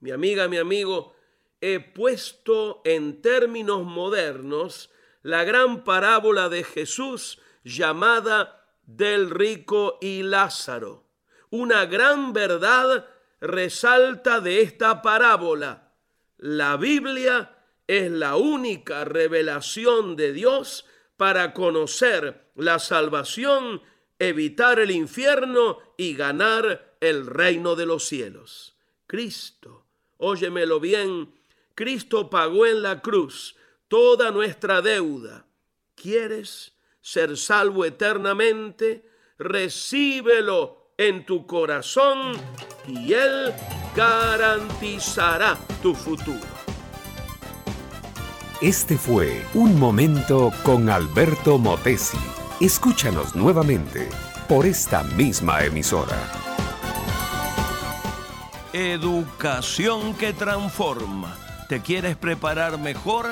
Mi amiga, mi amigo, he puesto en términos modernos la gran parábola de Jesús llamada del rico y Lázaro. Una gran verdad resalta de esta parábola. La Biblia es la única revelación de Dios para conocer la salvación, evitar el infierno y ganar el reino de los cielos. Cristo, óyemelo bien, Cristo pagó en la cruz toda nuestra deuda. ¿Quieres ser salvo eternamente? Recíbelo en tu corazón y Él garantizará tu futuro. Este fue Un Momento con Alberto Motesi. Escúchanos nuevamente por esta misma emisora. Educación que transforma. ¿Te quieres preparar mejor?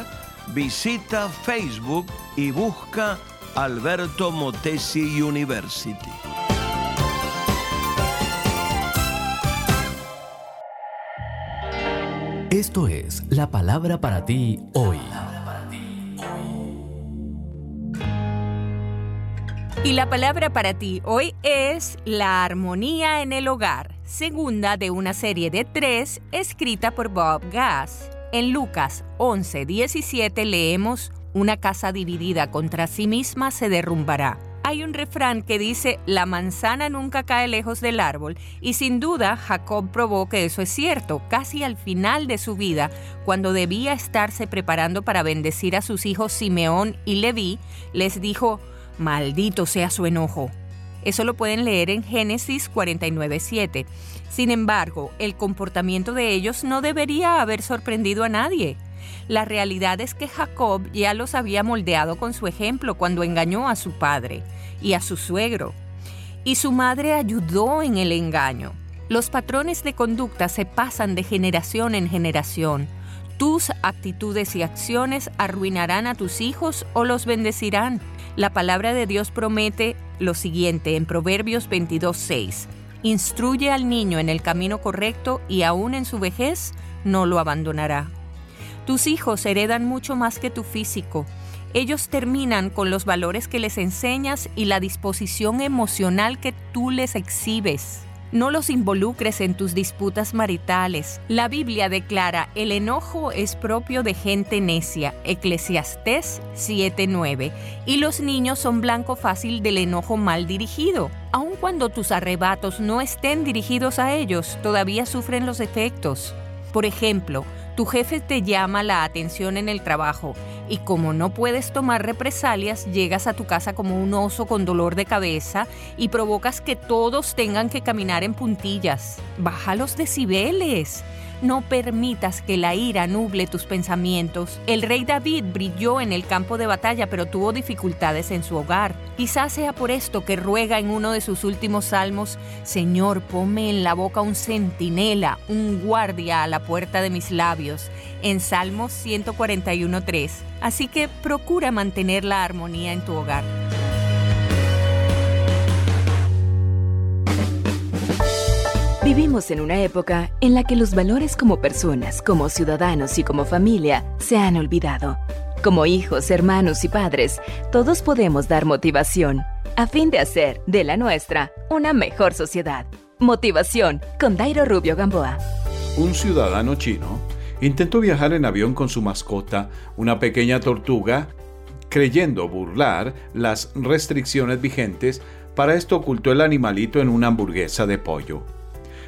Visita Facebook y busca Alberto Motesi University. Esto es la palabra para ti hoy. Y la palabra para ti hoy es la armonía en el hogar, segunda de una serie de tres escrita por Bob Gass. En Lucas 11:17 leemos, Una casa dividida contra sí misma se derrumbará. Hay un refrán que dice, la manzana nunca cae lejos del árbol, y sin duda Jacob probó que eso es cierto, casi al final de su vida, cuando debía estarse preparando para bendecir a sus hijos Simeón y Leví, les dijo, maldito sea su enojo. Eso lo pueden leer en Génesis 49.7. Sin embargo, el comportamiento de ellos no debería haber sorprendido a nadie. La realidad es que Jacob ya los había moldeado con su ejemplo cuando engañó a su padre y a su suegro. Y su madre ayudó en el engaño. Los patrones de conducta se pasan de generación en generación. Tus actitudes y acciones arruinarán a tus hijos o los bendecirán. La palabra de Dios promete lo siguiente en Proverbios 22.6. Instruye al niño en el camino correcto y aún en su vejez no lo abandonará. Tus hijos heredan mucho más que tu físico. Ellos terminan con los valores que les enseñas y la disposición emocional que tú les exhibes. No los involucres en tus disputas maritales. La Biblia declara, el enojo es propio de gente necia, Eclesiastés 7:9, y los niños son blanco fácil del enojo mal dirigido. Aun cuando tus arrebatos no estén dirigidos a ellos, todavía sufren los efectos. Por ejemplo, tu jefe te llama la atención en el trabajo y como no puedes tomar represalias, llegas a tu casa como un oso con dolor de cabeza y provocas que todos tengan que caminar en puntillas. Baja los decibeles. No permitas que la ira nuble tus pensamientos. El rey David brilló en el campo de batalla, pero tuvo dificultades en su hogar. Quizás sea por esto que ruega en uno de sus últimos salmos, Señor, ponme en la boca un centinela, un guardia a la puerta de mis labios, en Salmos 141.3. Así que procura mantener la armonía en tu hogar. Vivimos en una época en la que los valores como personas, como ciudadanos y como familia se han olvidado. Como hijos, hermanos y padres, todos podemos dar motivación a fin de hacer de la nuestra una mejor sociedad. Motivación con Dairo Rubio Gamboa. Un ciudadano chino intentó viajar en avión con su mascota, una pequeña tortuga, creyendo burlar las restricciones vigentes. Para esto ocultó el animalito en una hamburguesa de pollo.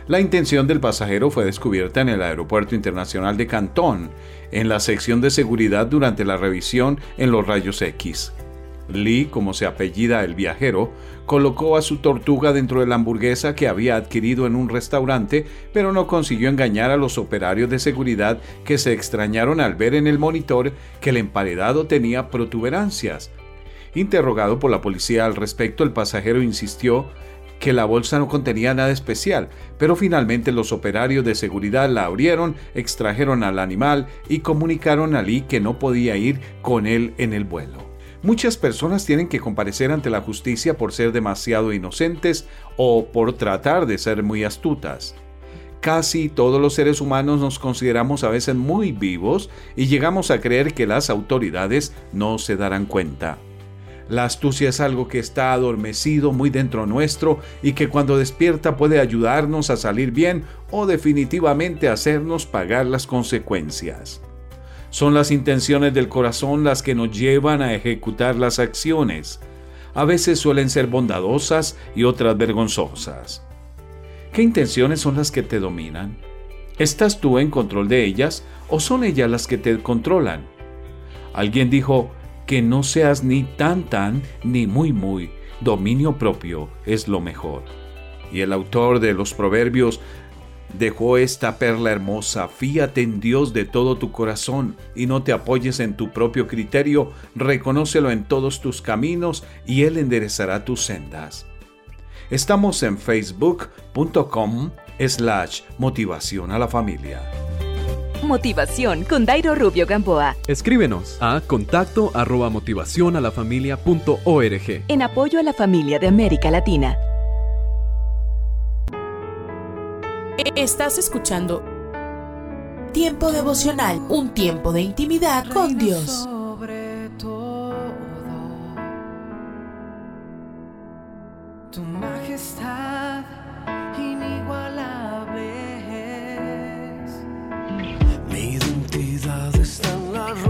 La intención del pasajero fue descubierta en el Aeropuerto Internacional de Cantón, en la sección de seguridad durante la revisión en los rayos X. Lee, como se apellida el viajero, colocó a su tortuga dentro de la hamburguesa que había adquirido en un restaurante, pero no consiguió engañar a los operarios de seguridad que se extrañaron al ver en el monitor que el emparedado tenía protuberancias. Interrogado por la policía al respecto, el pasajero insistió que la bolsa no contenía nada especial, pero finalmente los operarios de seguridad la abrieron, extrajeron al animal y comunicaron a Lee que no podía ir con él en el vuelo. Muchas personas tienen que comparecer ante la justicia por ser demasiado inocentes o por tratar de ser muy astutas. Casi todos los seres humanos nos consideramos a veces muy vivos y llegamos a creer que las autoridades no se darán cuenta. La astucia es algo que está adormecido muy dentro nuestro y que cuando despierta puede ayudarnos a salir bien o definitivamente hacernos pagar las consecuencias. Son las intenciones del corazón las que nos llevan a ejecutar las acciones. A veces suelen ser bondadosas y otras vergonzosas. ¿Qué intenciones son las que te dominan? ¿Estás tú en control de ellas o son ellas las que te controlan? Alguien dijo, que no seas ni tan tan ni muy muy. Dominio propio es lo mejor. Y el autor de los proverbios dejó esta perla hermosa. Fíate en Dios de todo tu corazón y no te apoyes en tu propio criterio. Reconócelo en todos tus caminos y Él enderezará tus sendas. Estamos en facebook.com slash motivación a la familia. Motivación con Dairo Rubio Gamboa. Escríbenos a contacto arroba motivación a la familia punto org. En apoyo a la familia de América Latina. Estás escuchando Tiempo devocional, un tiempo de intimidad con Dios.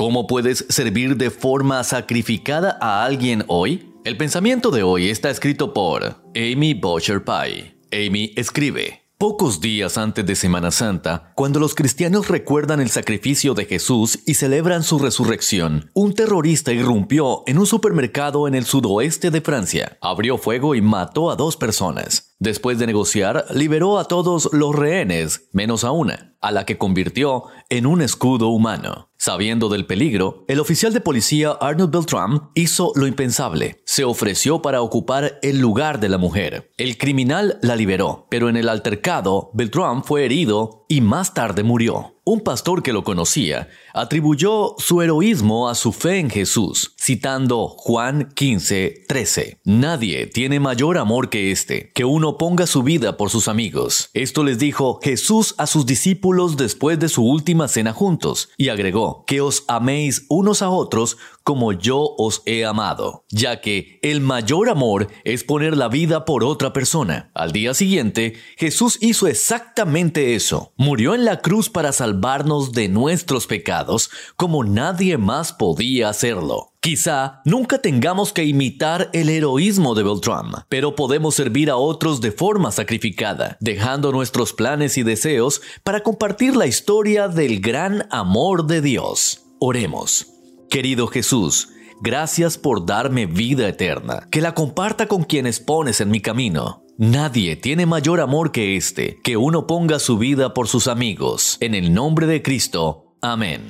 ¿Cómo puedes servir de forma sacrificada a alguien hoy? El pensamiento de hoy está escrito por Amy Bosher Pye. Amy escribe. Pocos días antes de Semana Santa, cuando los cristianos recuerdan el sacrificio de Jesús y celebran su resurrección, un terrorista irrumpió en un supermercado en el sudoeste de Francia, abrió fuego y mató a dos personas. Después de negociar, liberó a todos los rehenes, menos a una, a la que convirtió en un escudo humano. Sabiendo del peligro, el oficial de policía Arnold Beltram hizo lo impensable. Se ofreció para ocupar el lugar de la mujer. El criminal la liberó, pero en el altercado, Beltram fue herido y más tarde murió. Un pastor que lo conocía atribuyó su heroísmo a su fe en Jesús, citando Juan 15, 13. Nadie tiene mayor amor que este, que uno ponga su vida por sus amigos. Esto les dijo Jesús a sus discípulos después de su última cena juntos, y agregó, que os améis unos a otros como yo os he amado, ya que el mayor amor es poner la vida por otra persona. Al día siguiente, Jesús hizo exactamente eso. Murió en la cruz para salvarnos de nuestros pecados como nadie más podía hacerlo. Quizá nunca tengamos que imitar el heroísmo de Beltram, pero podemos servir a otros de forma sacrificada, dejando nuestros planes y deseos para compartir la historia del gran amor de Dios. Oremos. Querido Jesús, gracias por darme vida eterna, que la comparta con quienes pones en mi camino. Nadie tiene mayor amor que este, que uno ponga su vida por sus amigos. En el nombre de Cristo. Amén.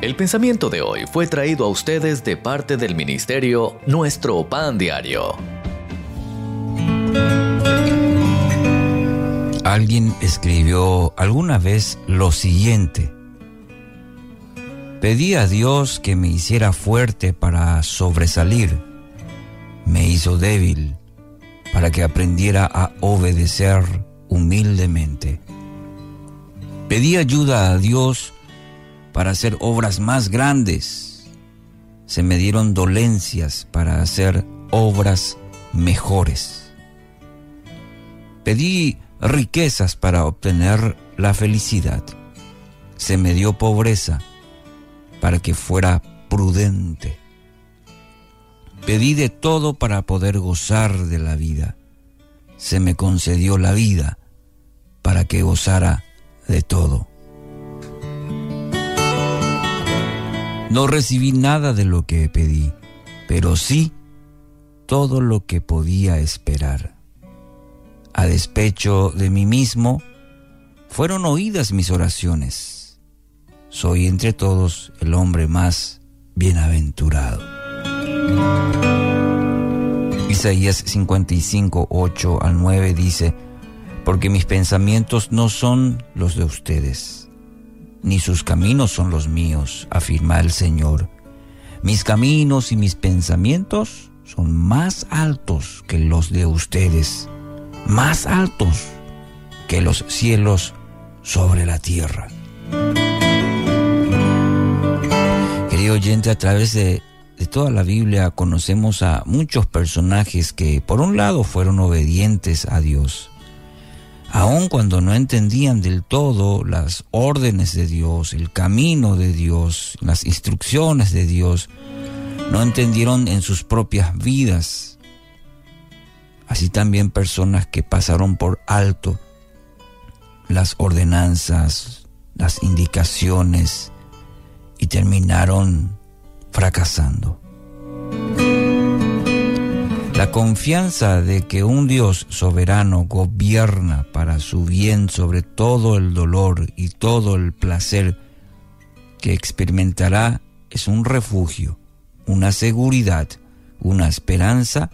El pensamiento de hoy fue traído a ustedes de parte del ministerio Nuestro Pan Diario. Alguien escribió alguna vez lo siguiente. Pedí a Dios que me hiciera fuerte para sobresalir. Me hizo débil para que aprendiera a obedecer humildemente. Pedí ayuda a Dios para hacer obras más grandes. Se me dieron dolencias para hacer obras mejores. Pedí riquezas para obtener la felicidad. Se me dio pobreza para que fuera prudente. Pedí de todo para poder gozar de la vida. Se me concedió la vida para que gozara de todo. No recibí nada de lo que pedí, pero sí todo lo que podía esperar. A despecho de mí mismo, fueron oídas mis oraciones. Soy entre todos el hombre más bienaventurado. Isaías 55, 8 al 9 dice, porque mis pensamientos no son los de ustedes, ni sus caminos son los míos, afirma el Señor. Mis caminos y mis pensamientos son más altos que los de ustedes, más altos que los cielos sobre la tierra. Oyente, a través de, de toda la Biblia conocemos a muchos personajes que por un lado fueron obedientes a Dios, aun cuando no entendían del todo las órdenes de Dios, el camino de Dios, las instrucciones de Dios, no entendieron en sus propias vidas. Así también personas que pasaron por alto las ordenanzas, las indicaciones y terminaron fracasando. La confianza de que un Dios soberano gobierna para su bien sobre todo el dolor y todo el placer que experimentará es un refugio, una seguridad, una esperanza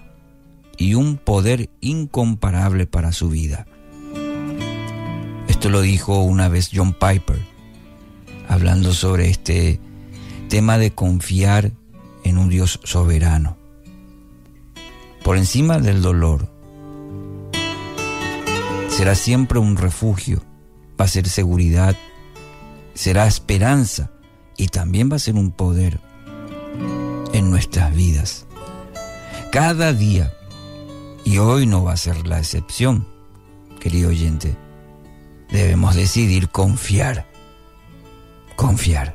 y un poder incomparable para su vida. Esto lo dijo una vez John Piper, hablando sobre este tema de confiar en un Dios soberano por encima del dolor. Será siempre un refugio, va a ser seguridad, será esperanza y también va a ser un poder en nuestras vidas. Cada día, y hoy no va a ser la excepción, querido oyente, debemos decidir confiar, confiar,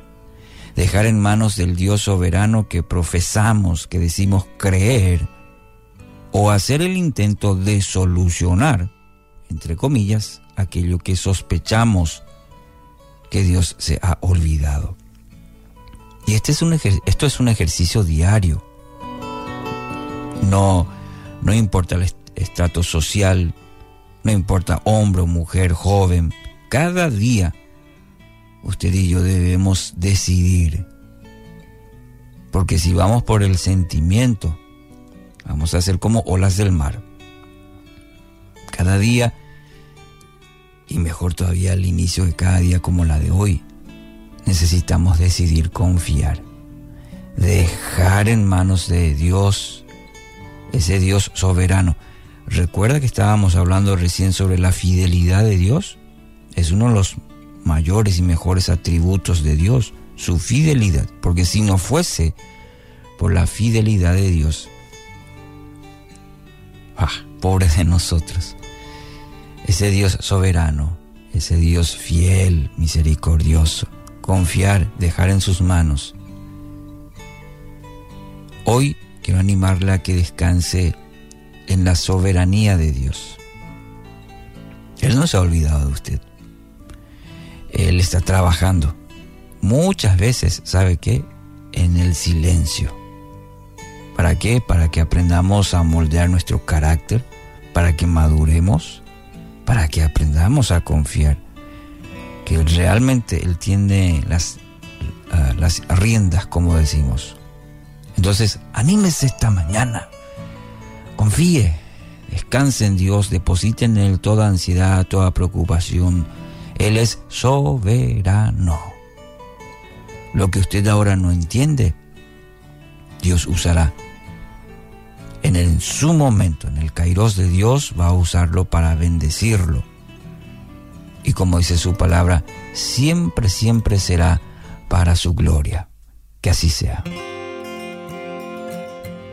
dejar en manos del Dios soberano que profesamos, que decimos creer, o hacer el intento de solucionar, entre comillas, aquello que sospechamos que Dios se ha olvidado. Y este es un esto es un ejercicio diario. No, no importa el estrato social, no importa hombre o mujer, joven, cada día usted y yo debemos decidir. Porque si vamos por el sentimiento, Vamos a ser como olas del mar. Cada día, y mejor todavía al inicio de cada día como la de hoy, necesitamos decidir confiar, dejar en manos de Dios, ese Dios soberano. Recuerda que estábamos hablando recién sobre la fidelidad de Dios. Es uno de los mayores y mejores atributos de Dios, su fidelidad, porque si no fuese por la fidelidad de Dios, Ah, pobre de nosotros. Ese Dios soberano, ese Dios fiel, misericordioso, confiar, dejar en sus manos. Hoy quiero animarle a que descanse en la soberanía de Dios. Él no se ha olvidado de usted. Él está trabajando. Muchas veces, ¿sabe qué? En el silencio. ¿Para qué? Para que aprendamos a moldear nuestro carácter, para que maduremos, para que aprendamos a confiar. Que realmente Él tiene las, uh, las riendas, como decimos. Entonces, anímese esta mañana. Confíe, Descanse en Dios, depositen en Él toda ansiedad, toda preocupación. Él es soberano. Lo que usted ahora no entiende, Dios usará. En, el, su momento, en el kairos de Dios, va a usarlo para bendecirlo. Y como dice su palabra, siempre, siempre será para su gloria. Que así sea.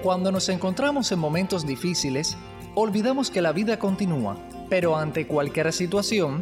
Cuando nos encontramos en momentos difíciles, olvidamos que la vida continúa, pero ante cualquier situación,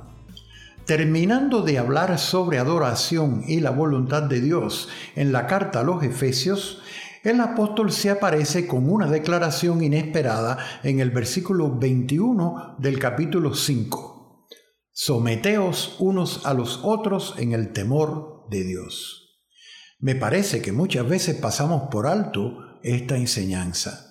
Terminando de hablar sobre adoración y la voluntad de Dios en la carta a los Efesios, el apóstol se aparece con una declaración inesperada en el versículo 21 del capítulo 5. Someteos unos a los otros en el temor de Dios. Me parece que muchas veces pasamos por alto esta enseñanza.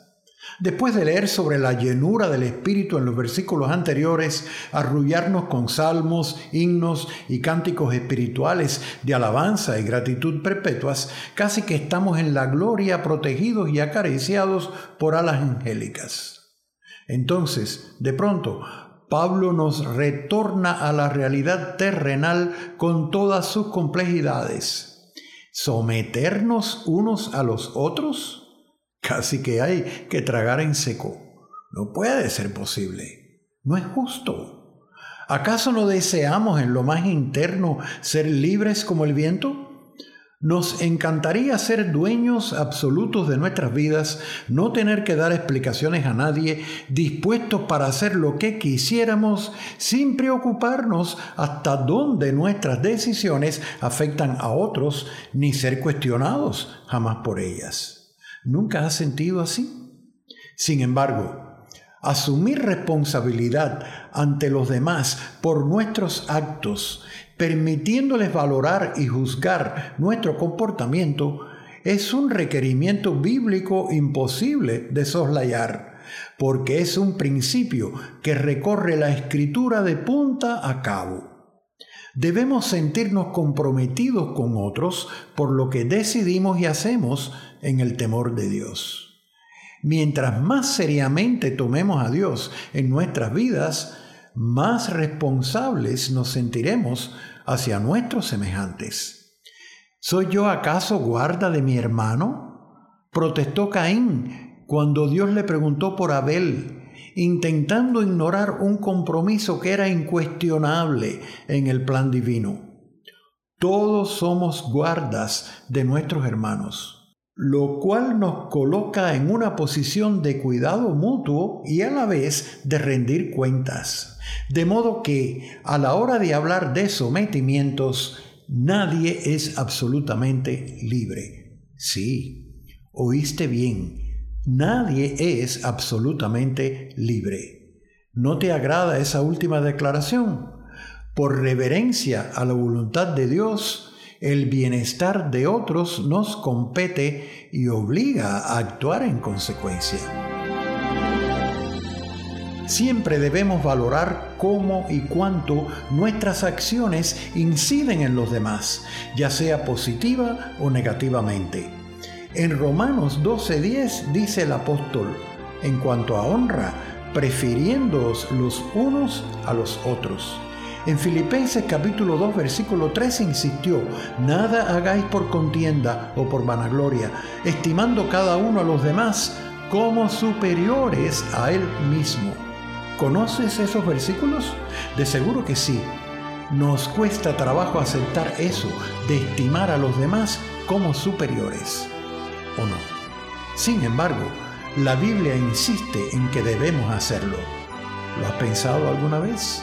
Después de leer sobre la llenura del Espíritu en los versículos anteriores, arrullarnos con salmos, himnos y cánticos espirituales de alabanza y gratitud perpetuas, casi que estamos en la gloria protegidos y acariciados por alas angélicas. Entonces, de pronto, Pablo nos retorna a la realidad terrenal con todas sus complejidades. ¿Someternos unos a los otros? Casi que hay que tragar en seco. No puede ser posible. No es justo. ¿Acaso no deseamos en lo más interno ser libres como el viento? Nos encantaría ser dueños absolutos de nuestras vidas, no tener que dar explicaciones a nadie, dispuestos para hacer lo que quisiéramos sin preocuparnos hasta dónde nuestras decisiones afectan a otros, ni ser cuestionados jamás por ellas. ¿Nunca has sentido así? Sin embargo, asumir responsabilidad ante los demás por nuestros actos, permitiéndoles valorar y juzgar nuestro comportamiento, es un requerimiento bíblico imposible de soslayar, porque es un principio que recorre la escritura de punta a cabo. Debemos sentirnos comprometidos con otros por lo que decidimos y hacemos en el temor de Dios. Mientras más seriamente tomemos a Dios en nuestras vidas, más responsables nos sentiremos hacia nuestros semejantes. ¿Soy yo acaso guarda de mi hermano? Protestó Caín cuando Dios le preguntó por Abel, intentando ignorar un compromiso que era incuestionable en el plan divino. Todos somos guardas de nuestros hermanos lo cual nos coloca en una posición de cuidado mutuo y a la vez de rendir cuentas. De modo que a la hora de hablar de sometimientos, nadie es absolutamente libre. Sí, oíste bien, nadie es absolutamente libre. ¿No te agrada esa última declaración? Por reverencia a la voluntad de Dios, el bienestar de otros nos compete y obliga a actuar en consecuencia. Siempre debemos valorar cómo y cuánto nuestras acciones inciden en los demás, ya sea positiva o negativamente. En Romanos 12:10 dice el apóstol, en cuanto a honra, prefiriéndoos los unos a los otros. En Filipenses capítulo 2 versículo 3 insistió, nada hagáis por contienda o por vanagloria, estimando cada uno a los demás como superiores a él mismo. ¿Conoces esos versículos? De seguro que sí. Nos cuesta trabajo aceptar eso, de estimar a los demás como superiores. ¿O no? Sin embargo, la Biblia insiste en que debemos hacerlo. ¿Lo has pensado alguna vez?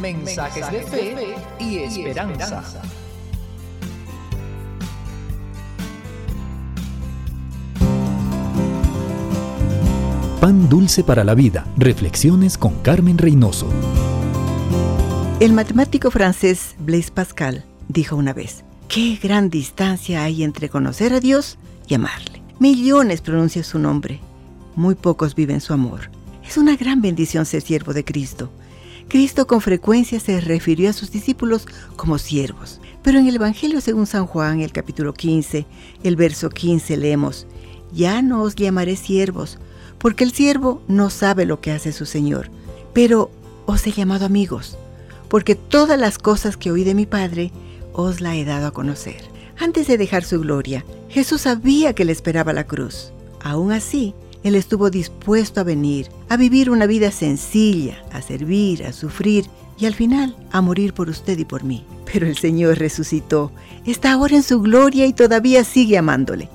Mensajes, de, fe y esperanza. Pan dulce para la vida. Reflexiones con Carmen Reynoso. El matemático francés Blaise Pascal dijo una vez, qué gran distancia hay entre conocer a Dios y amarle. Millones pronuncian su nombre, muy pocos viven su amor. Es una gran bendición ser siervo de Cristo. Cristo con frecuencia se refirió a sus discípulos como siervos, pero en el Evangelio según San Juan, el capítulo 15, el verso 15 leemos, Ya no os llamaré siervos, porque el siervo no sabe lo que hace su Señor, pero os he llamado amigos, porque todas las cosas que oí de mi Padre os la he dado a conocer. Antes de dejar su gloria, Jesús sabía que le esperaba la cruz. Aún así, Él estuvo dispuesto a venir, a vivir una vida sencilla, a servir, a sufrir y al final a morir por usted y por mí. Pero el Señor resucitó, está ahora en su gloria y todavía sigue amándole.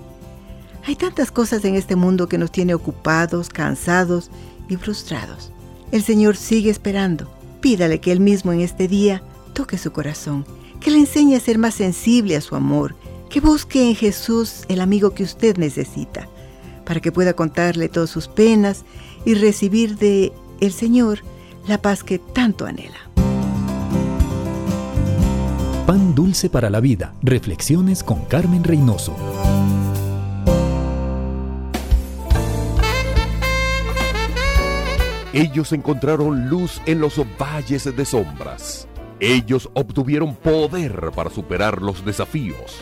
Hay tantas cosas en este mundo que nos tiene ocupados, cansados y frustrados. El Señor sigue esperando. Pídale que Él mismo en este día toque su corazón, que le enseñe a ser más sensible a su amor, que busque en Jesús el amigo que usted necesita, para que pueda contarle todas sus penas y recibir de el Señor la paz que tanto anhela. Pan dulce para la vida. Reflexiones con Carmen Reynoso. Ellos encontraron luz en los valles de sombras. Ellos obtuvieron poder para superar los desafíos.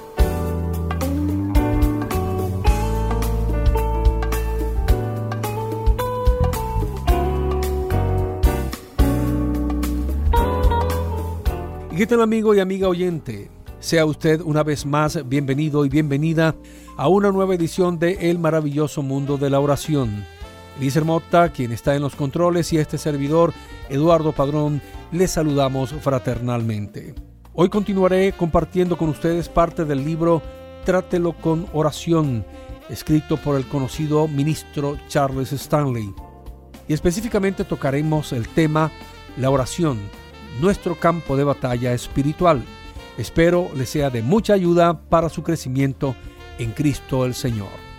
¿Qué tal amigo y amiga oyente? Sea usted una vez más bienvenido y bienvenida a una nueva edición de El maravilloso mundo de la oración. Eliezer Motta, quien está en los controles, y este servidor, Eduardo Padrón, les saludamos fraternalmente. Hoy continuaré compartiendo con ustedes parte del libro Trátelo con oración, escrito por el conocido ministro Charles Stanley. Y específicamente tocaremos el tema La oración nuestro campo de batalla espiritual. Espero le sea de mucha ayuda para su crecimiento en Cristo el Señor.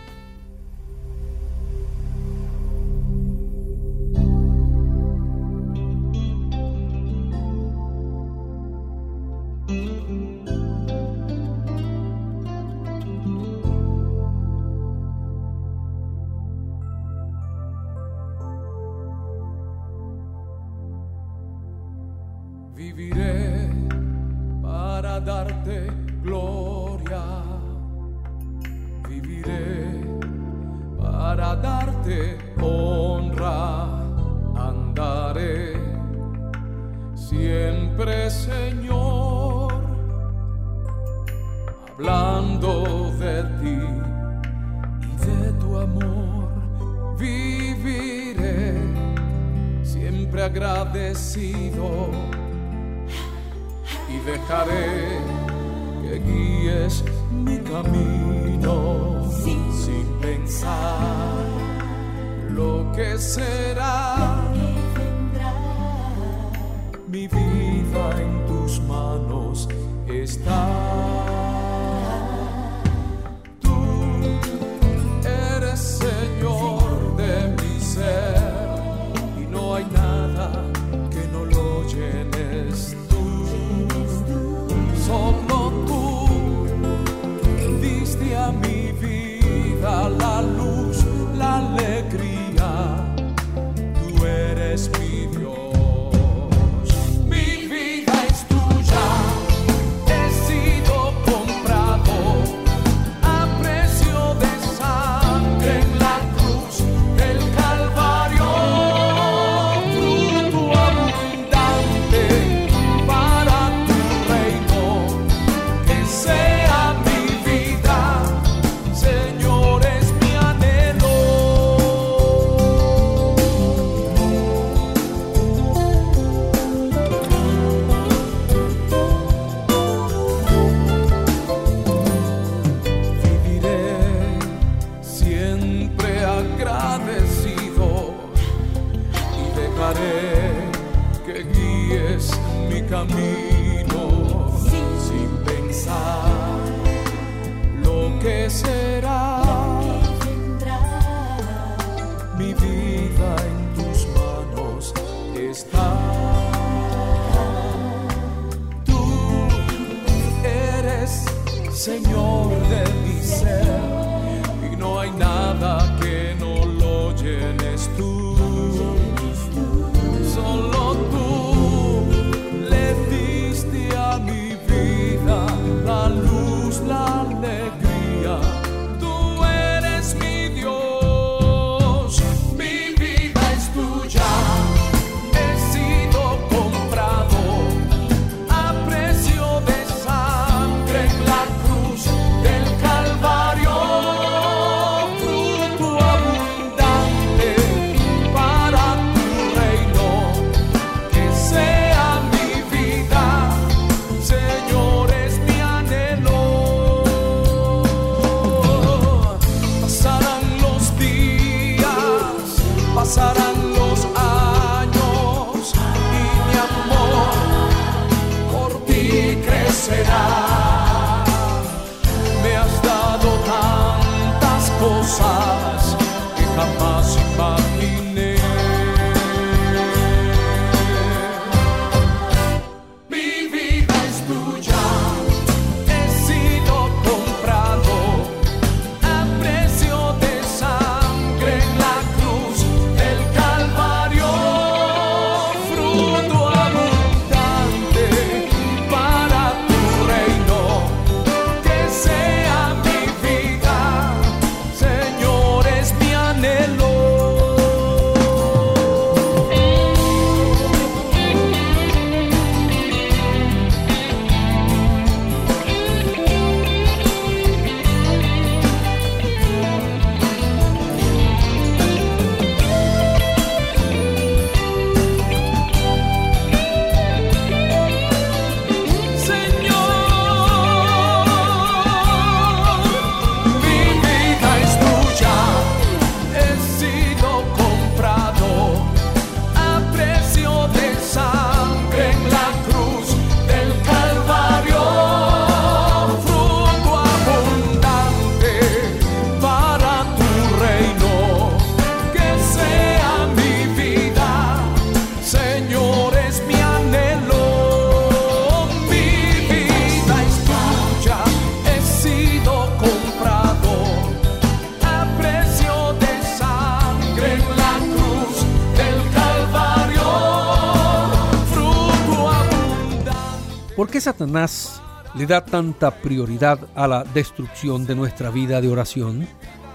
Satanás le da tanta prioridad a la destrucción de nuestra vida de oración?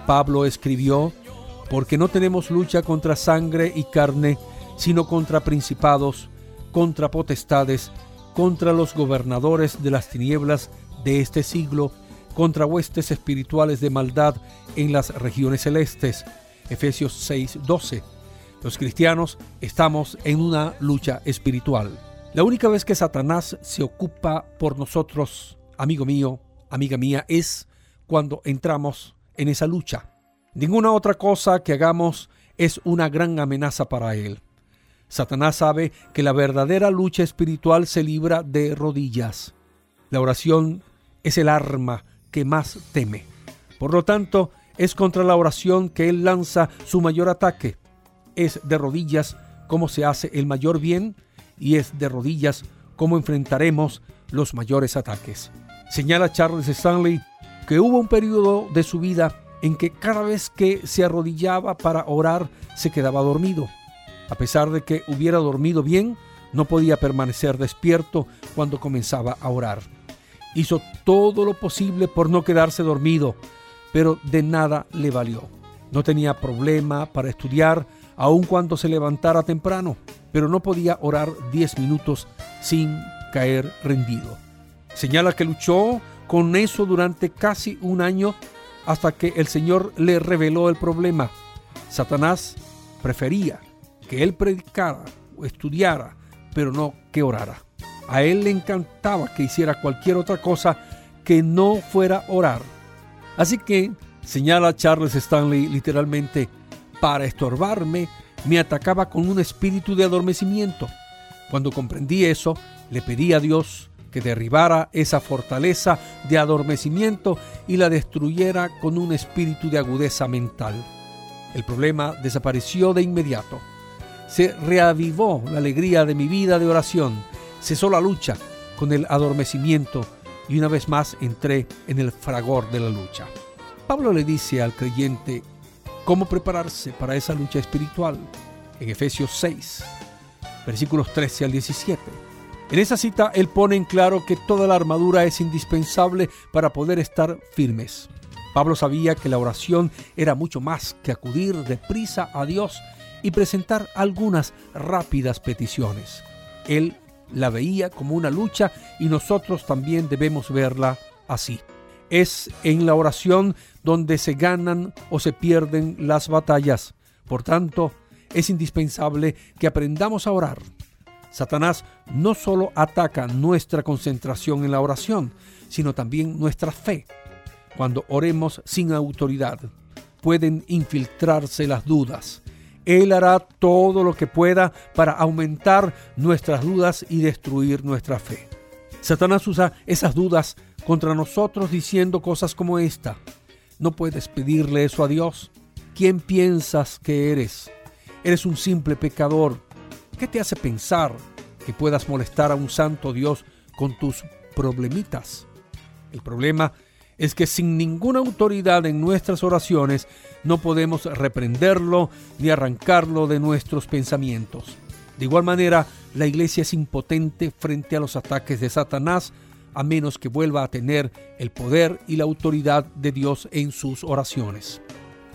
Pablo escribió, porque no tenemos lucha contra sangre y carne, sino contra principados, contra potestades, contra los gobernadores de las tinieblas de este siglo, contra huestes espirituales de maldad en las regiones celestes. Efesios 6:12. Los cristianos estamos en una lucha espiritual. La única vez que Satanás se ocupa por nosotros, amigo mío, amiga mía, es cuando entramos en esa lucha. Ninguna otra cosa que hagamos es una gran amenaza para él. Satanás sabe que la verdadera lucha espiritual se libra de rodillas. La oración es el arma que más teme. Por lo tanto, es contra la oración que él lanza su mayor ataque. Es de rodillas como se hace el mayor bien y es de rodillas como enfrentaremos los mayores ataques. Señala Charles Stanley que hubo un periodo de su vida en que cada vez que se arrodillaba para orar se quedaba dormido. A pesar de que hubiera dormido bien, no podía permanecer despierto cuando comenzaba a orar. Hizo todo lo posible por no quedarse dormido, pero de nada le valió. No tenía problema para estudiar aun cuando se levantara temprano, pero no podía orar 10 minutos sin caer rendido. Señala que luchó con eso durante casi un año hasta que el Señor le reveló el problema. Satanás prefería que él predicara o estudiara, pero no que orara. A él le encantaba que hiciera cualquier otra cosa que no fuera orar. Así que, señala Charles Stanley literalmente, para estorbarme, me atacaba con un espíritu de adormecimiento. Cuando comprendí eso, le pedí a Dios que derribara esa fortaleza de adormecimiento y la destruyera con un espíritu de agudeza mental. El problema desapareció de inmediato. Se reavivó la alegría de mi vida de oración. Cesó la lucha con el adormecimiento y una vez más entré en el fragor de la lucha. Pablo le dice al creyente cómo prepararse para esa lucha espiritual en Efesios 6, versículos 13 al 17. En esa cita él pone en claro que toda la armadura es indispensable para poder estar firmes. Pablo sabía que la oración era mucho más que acudir deprisa a Dios y presentar algunas rápidas peticiones. Él la veía como una lucha y nosotros también debemos verla así. Es en la oración donde se ganan o se pierden las batallas. Por tanto, es indispensable que aprendamos a orar. Satanás no solo ataca nuestra concentración en la oración, sino también nuestra fe. Cuando oremos sin autoridad, pueden infiltrarse las dudas. Él hará todo lo que pueda para aumentar nuestras dudas y destruir nuestra fe. Satanás usa esas dudas contra nosotros diciendo cosas como esta. No puedes pedirle eso a Dios. ¿Quién piensas que eres? Eres un simple pecador. ¿Qué te hace pensar que puedas molestar a un santo Dios con tus problemitas? El problema es que sin ninguna autoridad en nuestras oraciones no podemos reprenderlo ni arrancarlo de nuestros pensamientos. De igual manera, la iglesia es impotente frente a los ataques de Satanás a menos que vuelva a tener el poder y la autoridad de Dios en sus oraciones.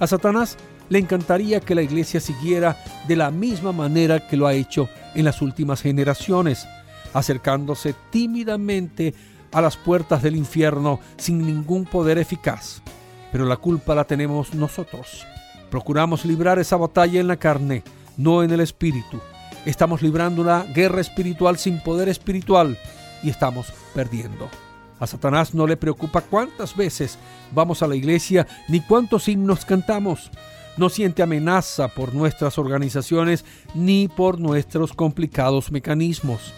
A Satanás le encantaría que la iglesia siguiera de la misma manera que lo ha hecho en las últimas generaciones, acercándose tímidamente a las puertas del infierno sin ningún poder eficaz. Pero la culpa la tenemos nosotros. Procuramos librar esa batalla en la carne, no en el espíritu. Estamos librando una guerra espiritual sin poder espiritual y estamos perdiendo. A Satanás no le preocupa cuántas veces vamos a la iglesia ni cuántos himnos cantamos. No siente amenaza por nuestras organizaciones ni por nuestros complicados mecanismos.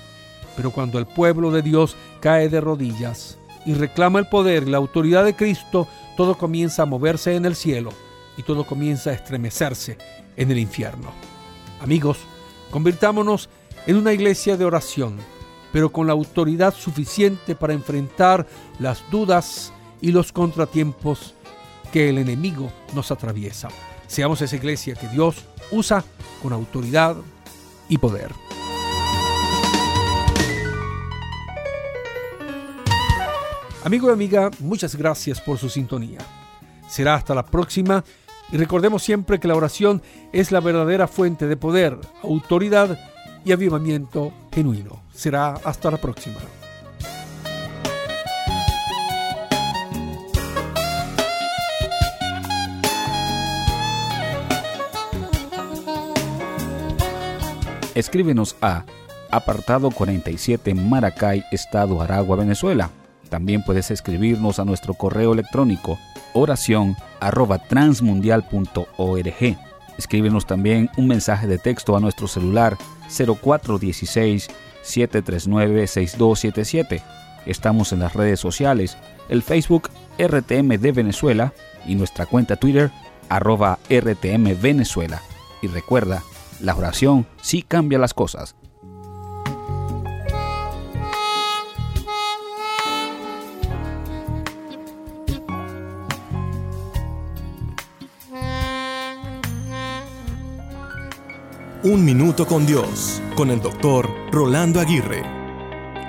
Pero cuando el pueblo de Dios cae de rodillas y reclama el poder y la autoridad de Cristo, todo comienza a moverse en el cielo y todo comienza a estremecerse en el infierno. Amigos, convirtámonos en una iglesia de oración, pero con la autoridad suficiente para enfrentar las dudas y los contratiempos que el enemigo nos atraviesa. Seamos esa iglesia que Dios usa con autoridad y poder. Amigo y amiga, muchas gracias por su sintonía. Será hasta la próxima y recordemos siempre que la oración es la verdadera fuente de poder, autoridad y avivamiento genuino. Será hasta la próxima. Escríbenos a apartado 47 Maracay, Estado Aragua, Venezuela. También puedes escribirnos a nuestro correo electrónico oración arroba transmundial.org. Escríbenos también un mensaje de texto a nuestro celular 0416 739 6277. Estamos en las redes sociales, el Facebook RTM de Venezuela y nuestra cuenta Twitter arroba RTM Venezuela. Y recuerda, la oración sí cambia las cosas. Un minuto con Dios, con el doctor Rolando Aguirre.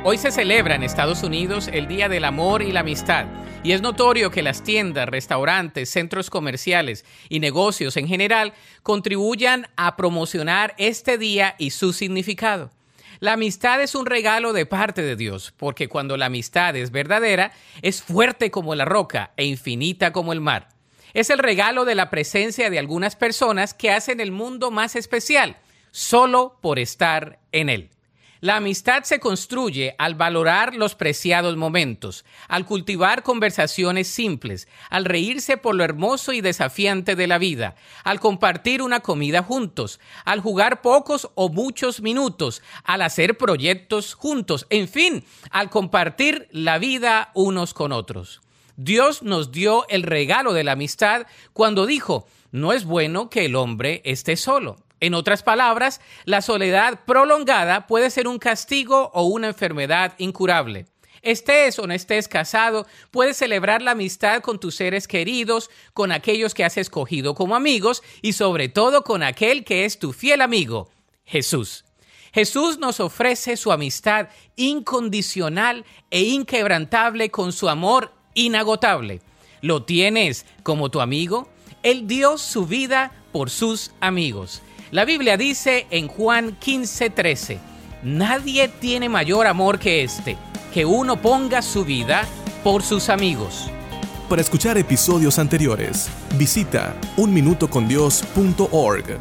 Hoy se celebra en Estados Unidos el Día del Amor y la Amistad, y es notorio que las tiendas, restaurantes, centros comerciales y negocios en general contribuyan a promocionar este día y su significado. La amistad es un regalo de parte de Dios, porque cuando la amistad es verdadera, es fuerte como la roca e infinita como el mar. Es el regalo de la presencia de algunas personas que hacen el mundo más especial, solo por estar en él. La amistad se construye al valorar los preciados momentos, al cultivar conversaciones simples, al reírse por lo hermoso y desafiante de la vida, al compartir una comida juntos, al jugar pocos o muchos minutos, al hacer proyectos juntos, en fin, al compartir la vida unos con otros. Dios nos dio el regalo de la amistad cuando dijo, no es bueno que el hombre esté solo. En otras palabras, la soledad prolongada puede ser un castigo o una enfermedad incurable. Estés o no estés casado, puedes celebrar la amistad con tus seres queridos, con aquellos que has escogido como amigos y sobre todo con aquel que es tu fiel amigo, Jesús. Jesús nos ofrece su amistad incondicional e inquebrantable con su amor inagotable. ¿Lo tienes como tu amigo? Él dio su vida por sus amigos. La Biblia dice en Juan 15:13, nadie tiene mayor amor que este, que uno ponga su vida por sus amigos. Para escuchar episodios anteriores, visita unminutocondios.org.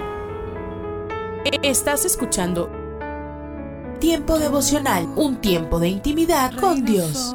Estás escuchando Tiempo devocional, un tiempo de intimidad con Dios.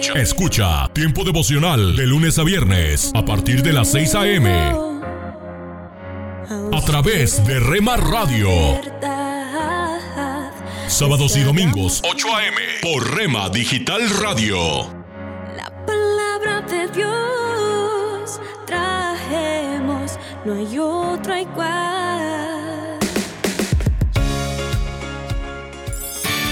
Escucha. Escucha Tiempo devocional de lunes a viernes a partir de las 6 a.m. a través de Rema Radio. Sábados y domingos 8 a.m. por Rema Digital Radio. Palabra de Dios trajemos, no hay otro igual.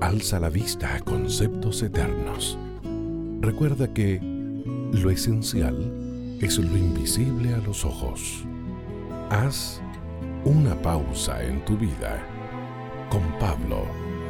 Alza la vista a conceptos eternos. Recuerda que lo esencial es lo invisible a los ojos. Haz una pausa en tu vida con Pablo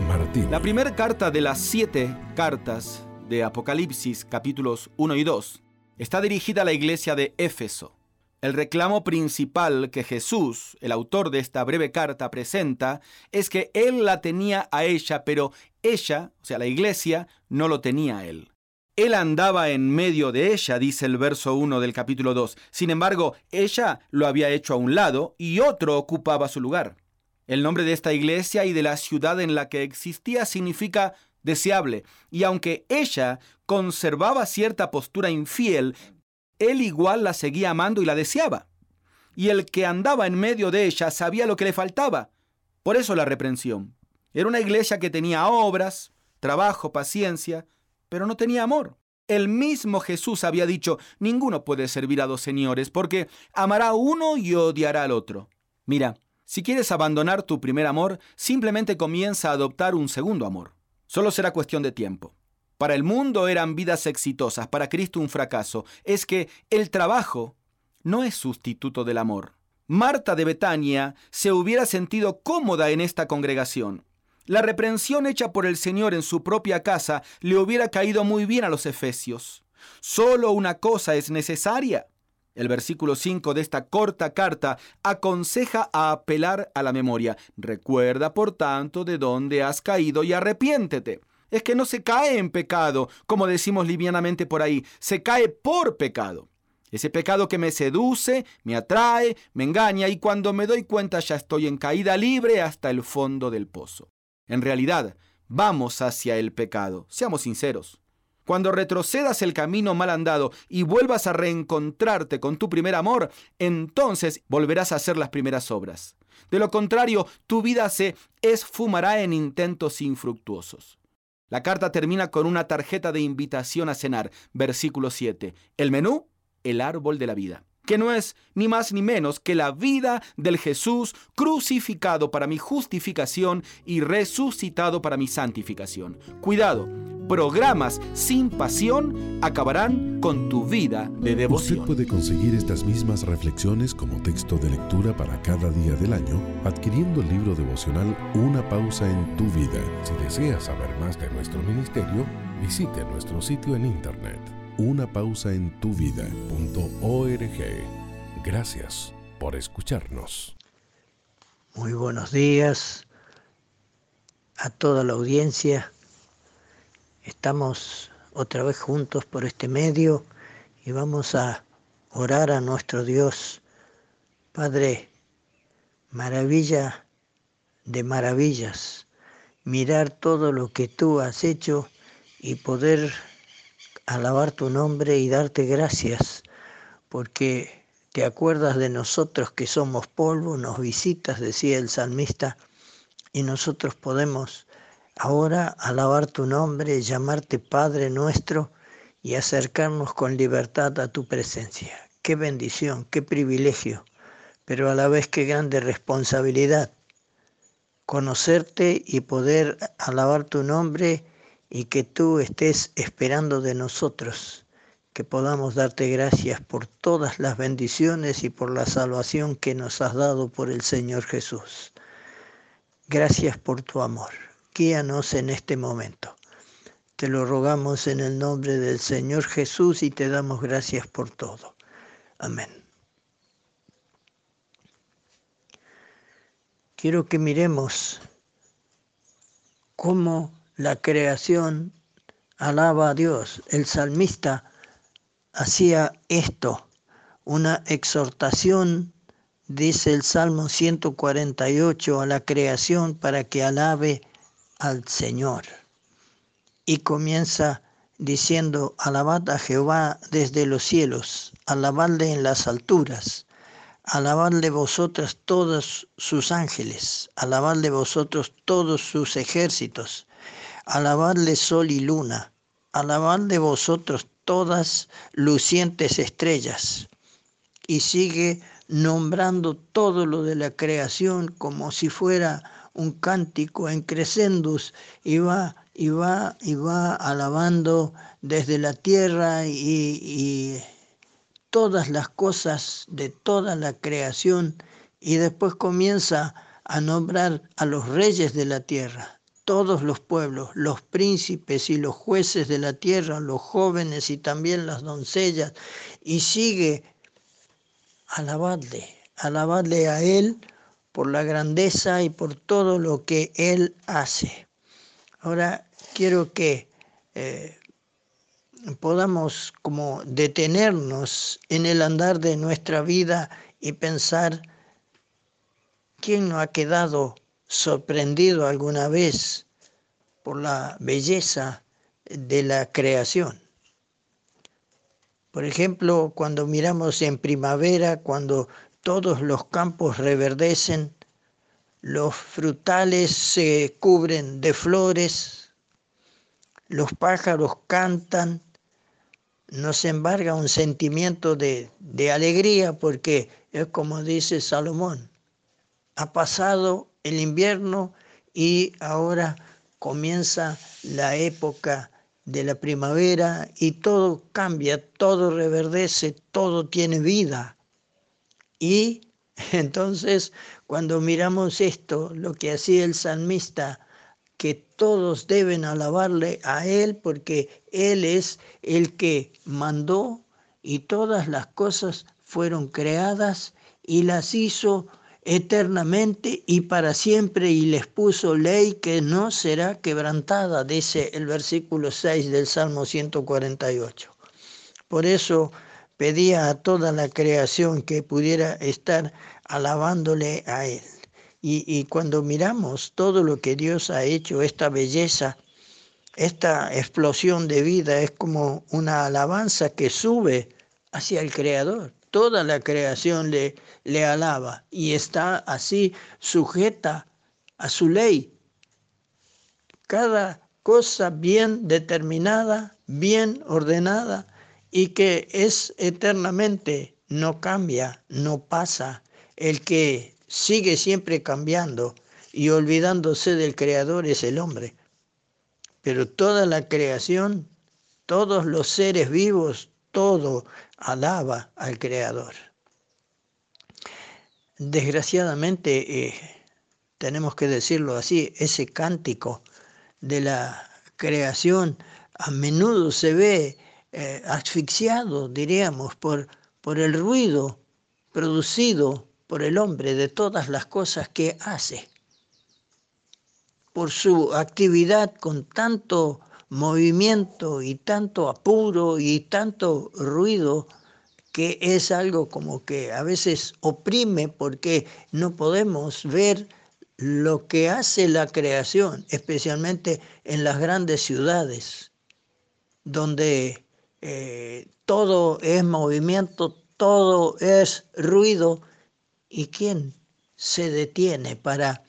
Martín. La primera carta de las siete cartas de Apocalipsis, capítulos 1 y 2, está dirigida a la iglesia de Éfeso. El reclamo principal que Jesús, el autor de esta breve carta, presenta es que él la tenía a ella, pero ella, o sea, la iglesia, no lo tenía a él. Él andaba en medio de ella, dice el verso 1 del capítulo 2. Sin embargo, ella lo había hecho a un lado y otro ocupaba su lugar. El nombre de esta iglesia y de la ciudad en la que existía significa deseable, y aunque ella conservaba cierta postura infiel, él igual la seguía amando y la deseaba. Y el que andaba en medio de ella sabía lo que le faltaba. Por eso la reprensión. Era una iglesia que tenía obras, trabajo, paciencia, pero no tenía amor. El mismo Jesús había dicho, ninguno puede servir a dos señores, porque amará uno y odiará al otro. Mira, si quieres abandonar tu primer amor, simplemente comienza a adoptar un segundo amor. Solo será cuestión de tiempo. Para el mundo eran vidas exitosas, para Cristo un fracaso. Es que el trabajo no es sustituto del amor. Marta de Betania se hubiera sentido cómoda en esta congregación. La reprensión hecha por el Señor en su propia casa le hubiera caído muy bien a los efesios. Solo una cosa es necesaria. El versículo 5 de esta corta carta aconseja a apelar a la memoria. Recuerda, por tanto, de dónde has caído y arrepiéntete. Es que no se cae en pecado, como decimos livianamente por ahí, se cae por pecado. Ese pecado que me seduce, me atrae, me engaña y cuando me doy cuenta ya estoy en caída libre hasta el fondo del pozo. En realidad, vamos hacia el pecado, seamos sinceros. Cuando retrocedas el camino mal andado y vuelvas a reencontrarte con tu primer amor, entonces volverás a hacer las primeras obras. De lo contrario, tu vida se esfumará en intentos infructuosos. La carta termina con una tarjeta de invitación a cenar, versículo 7. El menú, el árbol de la vida que no es ni más ni menos que la vida del Jesús crucificado para mi justificación y resucitado para mi santificación. Cuidado, programas sin pasión acabarán con tu vida de devoción. Usted puede conseguir estas mismas reflexiones como texto de lectura para cada día del año adquiriendo el libro devocional Una pausa en tu vida. Si desea saber más de nuestro ministerio, visite nuestro sitio en internet una pausa en tu vida.org. Gracias por escucharnos. Muy buenos días a toda la audiencia. Estamos otra vez juntos por este medio y vamos a orar a nuestro Dios. Padre, maravilla de maravillas, mirar todo lo que tú has hecho y poder alabar tu nombre y darte gracias, porque te acuerdas de nosotros que somos polvo, nos visitas, decía el salmista, y nosotros podemos ahora alabar tu nombre, llamarte Padre nuestro y acercarnos con libertad a tu presencia. Qué bendición, qué privilegio, pero a la vez qué grande responsabilidad conocerte y poder alabar tu nombre y que tú estés esperando de nosotros, que podamos darte gracias por todas las bendiciones y por la salvación que nos has dado por el Señor Jesús. Gracias por tu amor. Guíanos en este momento. Te lo rogamos en el nombre del Señor Jesús y te damos gracias por todo. Amén. Quiero que miremos cómo la creación alaba a Dios. El salmista hacía esto, una exhortación, dice el Salmo 148, a la creación para que alabe al Señor. Y comienza diciendo, alabad a Jehová desde los cielos, alabadle en las alturas, alabadle vosotras todos sus ángeles, alabadle vosotros todos sus ejércitos alabadle sol y luna, alabadle vosotros todas lucientes estrellas. Y sigue nombrando todo lo de la creación como si fuera un cántico en crescendus y va y va y va alabando desde la tierra y, y todas las cosas de toda la creación y después comienza a nombrar a los reyes de la tierra, todos los pueblos, los príncipes y los jueces de la tierra, los jóvenes y también las doncellas, y sigue, alabadle, alabadle a Él por la grandeza y por todo lo que Él hace. Ahora quiero que eh, podamos como detenernos en el andar de nuestra vida y pensar, ¿quién no ha quedado sorprendido alguna vez por la belleza de la creación. Por ejemplo, cuando miramos en primavera, cuando todos los campos reverdecen, los frutales se cubren de flores, los pájaros cantan, nos embarga un sentimiento de, de alegría porque es como dice Salomón, ha pasado el invierno y ahora comienza la época de la primavera y todo cambia, todo reverdece, todo tiene vida. Y entonces cuando miramos esto, lo que hacía el salmista, que todos deben alabarle a Él porque Él es el que mandó y todas las cosas fueron creadas y las hizo eternamente y para siempre y les puso ley que no será quebrantada, dice el versículo 6 del Salmo 148. Por eso pedía a toda la creación que pudiera estar alabándole a Él. Y, y cuando miramos todo lo que Dios ha hecho, esta belleza, esta explosión de vida es como una alabanza que sube hacia el Creador. Toda la creación le, le alaba y está así sujeta a su ley. Cada cosa bien determinada, bien ordenada y que es eternamente, no cambia, no pasa. El que sigue siempre cambiando y olvidándose del Creador es el hombre. Pero toda la creación, todos los seres vivos, todo alaba al Creador. Desgraciadamente, eh, tenemos que decirlo así, ese cántico de la creación a menudo se ve eh, asfixiado, diríamos, por, por el ruido producido por el hombre de todas las cosas que hace por su actividad con tanto movimiento y tanto apuro y tanto ruido que es algo como que a veces oprime porque no podemos ver lo que hace la creación, especialmente en las grandes ciudades, donde eh, todo es movimiento, todo es ruido, y quién se detiene para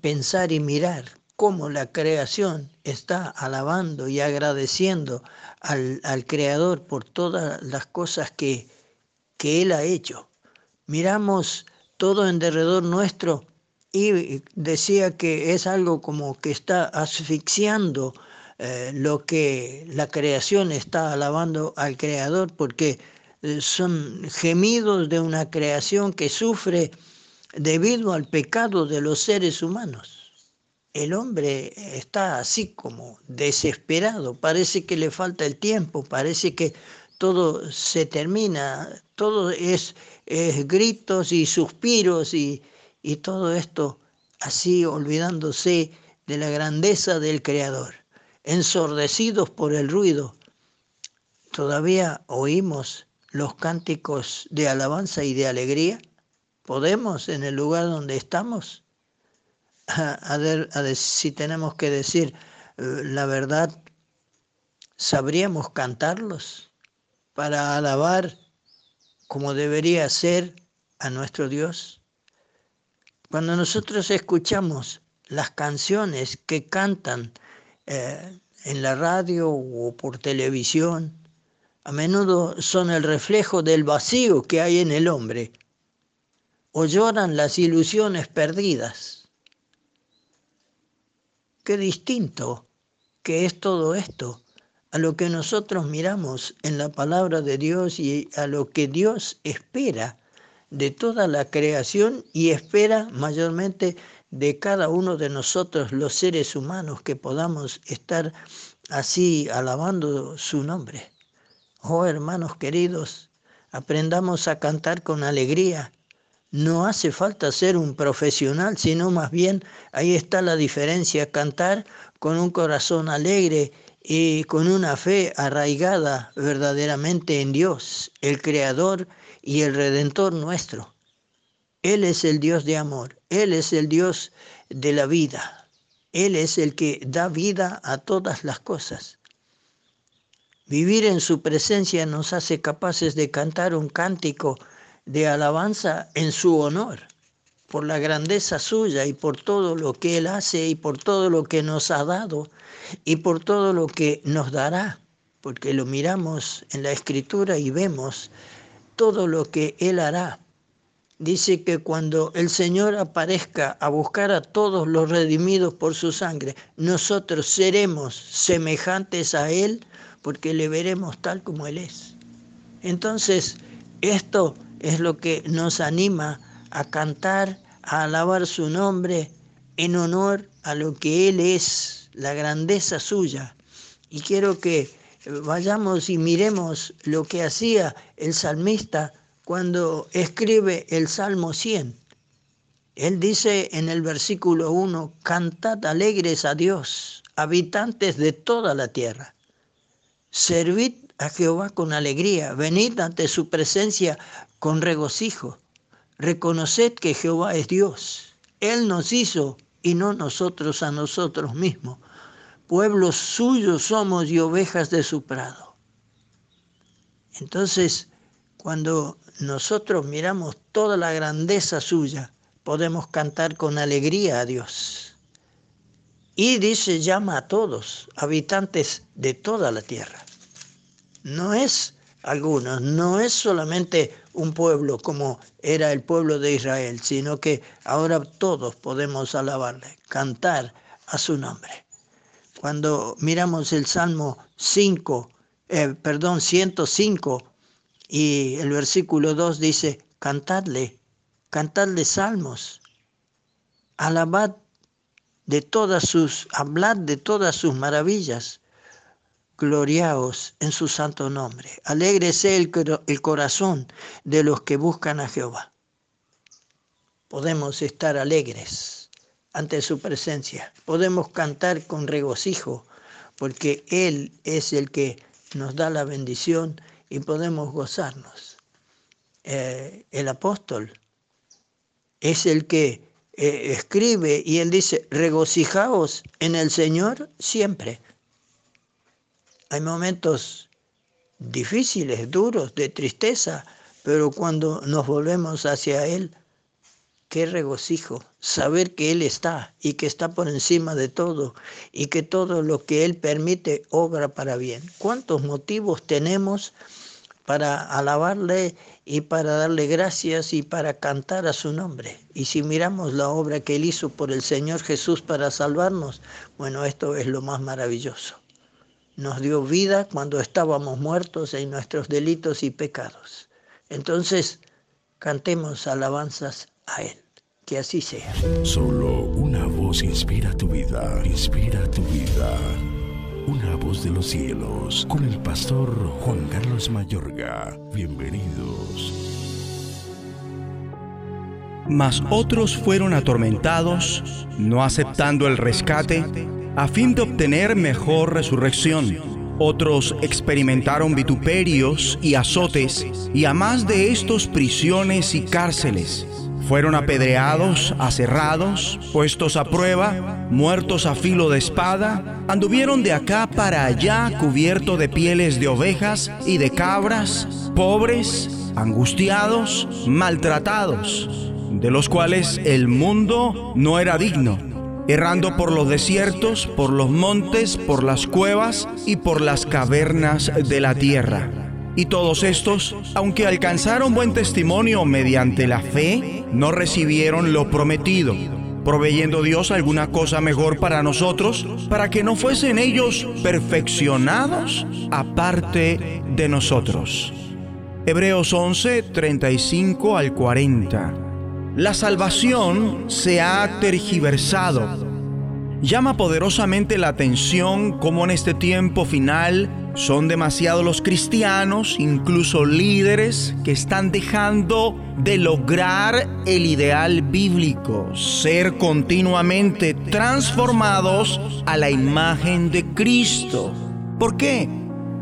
pensar y mirar cómo la creación está alabando y agradeciendo al, Creador por todas las cosas que, que Él ha hecho. Miramos todo en derredor nuestro y decía que es algo como que está asfixiando eh, lo que la creación está alabando al Creador, porque eh, son gemidos de una creación que sufre debido al pecado de los seres humanos el hombre está así como desesperado, parece que le falta el tiempo, parece que todo se termina, todo es, gritos y suspiros y, y todo esto así olvidándose de la grandeza del Creador, ensordecidos por el ruido. Todavía oímos los cánticos de alabanza y de alegría. ¿Podemos en el lugar donde estamos? A, si tenemos que decir eh, la verdad, ¿sabríamos cantarlos para alabar como debería ser a nuestro Dios? Cuando nosotros escuchamos las canciones que cantan eh, en la radio o por televisión, a menudo son el reflejo del vacío que hay en el hombre, o lloran las ilusiones perdidas Qué distinto que es todo esto a lo que nosotros miramos en la palabra de Dios y a lo que Dios espera de toda la creación y espera mayormente de cada uno de nosotros los seres humanos que podamos estar así alabando su nombre. Oh hermanos queridos, aprendamos a cantar con alegría no hace falta ser un profesional, sino más bien ahí está la diferencia, cantar con un corazón alegre y con una fe arraigada verdaderamente en Dios, el Creador y el Redentor nuestro. Él es el Dios de amor, Él es el Dios de la vida, Él es el que da vida a todas las cosas. Vivir en su presencia nos hace capaces de cantar un cántico de alabanza en su honor, por la grandeza suya y por todo lo que Él hace y por todo lo que nos ha dado y por todo lo que nos dará, porque lo miramos en la escritura y vemos todo lo que Él hará. Dice que cuando el Señor aparezca a buscar a todos los redimidos por su sangre, nosotros seremos semejantes a Él porque le veremos tal como Él es. Entonces, esto es lo que nos anima a cantar, a alabar su nombre en honor a lo que Él es, la grandeza suya. Y quiero que vayamos y miremos lo que hacía el salmista cuando escribe el Salmo 100. Él dice en el versículo 1, cantad alegres a Dios, habitantes de toda la tierra. Servid a Jehová con alegría, venid ante su presencia con regocijo. Reconoced que Jehová es Dios. Él nos hizo y no nosotros a nosotros mismos. pueblo suyo somos y ovejas de su prado. Entonces, cuando nosotros miramos toda la grandeza suya, podemos cantar con alegría a Dios. Y dice, llama a todos, habitantes de toda la tierra. No es algunos, no es solamente un pueblo como era el pueblo de Israel, sino que ahora todos podemos alabarle, cantar a su nombre. Cuando miramos el Salmo 5, eh, perdón, 105, y el versículo 2 dice, cantadle, cantadle salmos, alabad de todas sus, hablad de todas sus maravillas, gloriaos en su santo nombre, alégrese el, el corazón de los que buscan a Jehová. Podemos estar alegres ante su presencia, podemos cantar con regocijo, porque Él es el que nos da la bendición y podemos gozarnos. Eh, el apóstol es el que eh, escribe y él dice, regocijaos en el Señor siempre. Hay momentos difíciles, duros, de tristeza, pero cuando nos volvemos hacia Él, qué regocijo saber que Él está y que está por encima de todo y que todo lo que Él permite obra para bien. ¿Cuántos motivos tenemos para alabarle y para darle gracias y para cantar a su nombre? Y si miramos la obra que Él hizo por el Señor Jesús para salvarnos, bueno, esto es lo más maravilloso. Nos dio vida cuando estábamos muertos en nuestros delitos y pecados. Entonces, cantemos alabanzas a Él. Que así sea. Solo una voz inspira tu vida, inspira tu vida. Una voz de los cielos, con el pastor Juan Carlos Mayorga. Bienvenidos. Mas otros fueron atormentados, no aceptando el rescate, a fin de obtener mejor resurrección. Otros experimentaron vituperios y azotes, y a más de estos prisiones y cárceles. Fueron apedreados, aserrados, puestos a prueba, muertos a filo de espada, anduvieron de acá para allá cubierto de pieles de ovejas y de cabras, pobres, angustiados, maltratados, de los cuales el mundo no era digno errando por los desiertos, por los montes, por las cuevas y por las cavernas de la tierra. Y todos estos, aunque alcanzaron buen testimonio mediante la fe, no recibieron lo prometido, proveyendo Dios alguna cosa mejor para nosotros, para que no fuesen ellos perfeccionados aparte de nosotros. Hebreos 11, 35 al 40. La salvación se ha tergiversado. Llama poderosamente la atención cómo en este tiempo final son demasiados los cristianos, incluso líderes, que están dejando de lograr el ideal bíblico, ser continuamente transformados a la imagen de Cristo. ¿Por qué?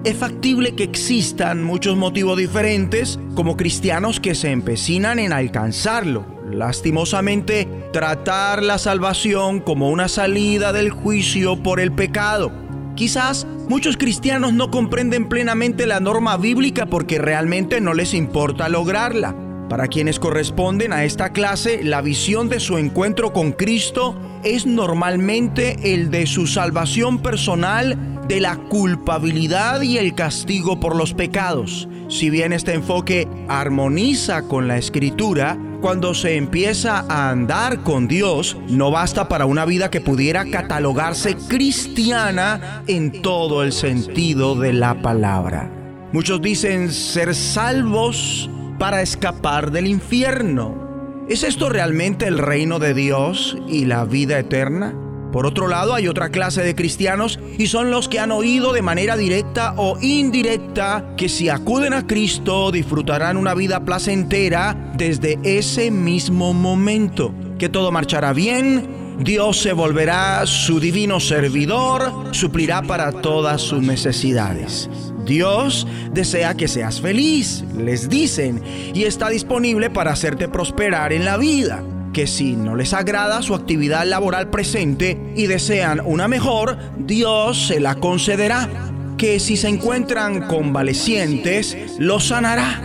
Es factible que existan muchos motivos diferentes como cristianos que se empecinan en alcanzarlo lastimosamente, tratar la salvación como una salida del juicio por el pecado. Quizás muchos cristianos no comprenden plenamente la norma bíblica porque realmente no les importa lograrla. Para quienes corresponden a esta clase, la visión de su encuentro con Cristo es normalmente el de su salvación personal de la culpabilidad y el castigo por los pecados. Si bien este enfoque armoniza con la escritura, cuando se empieza a andar con Dios, no basta para una vida que pudiera catalogarse cristiana en todo el sentido de la palabra. Muchos dicen ser salvos para escapar del infierno. ¿Es esto realmente el reino de Dios y la vida eterna? Por otro lado, hay otra clase de cristianos y son los que han oído de manera directa o indirecta que si acuden a Cristo disfrutarán una vida placentera desde ese mismo momento, que todo marchará bien, Dios se volverá su divino servidor, suplirá para todas sus necesidades. Dios desea que seas feliz, les dicen, y está disponible para hacerte prosperar en la vida que si no les agrada su actividad laboral presente y desean una mejor, Dios se la concederá. Que si se encuentran convalecientes, los sanará.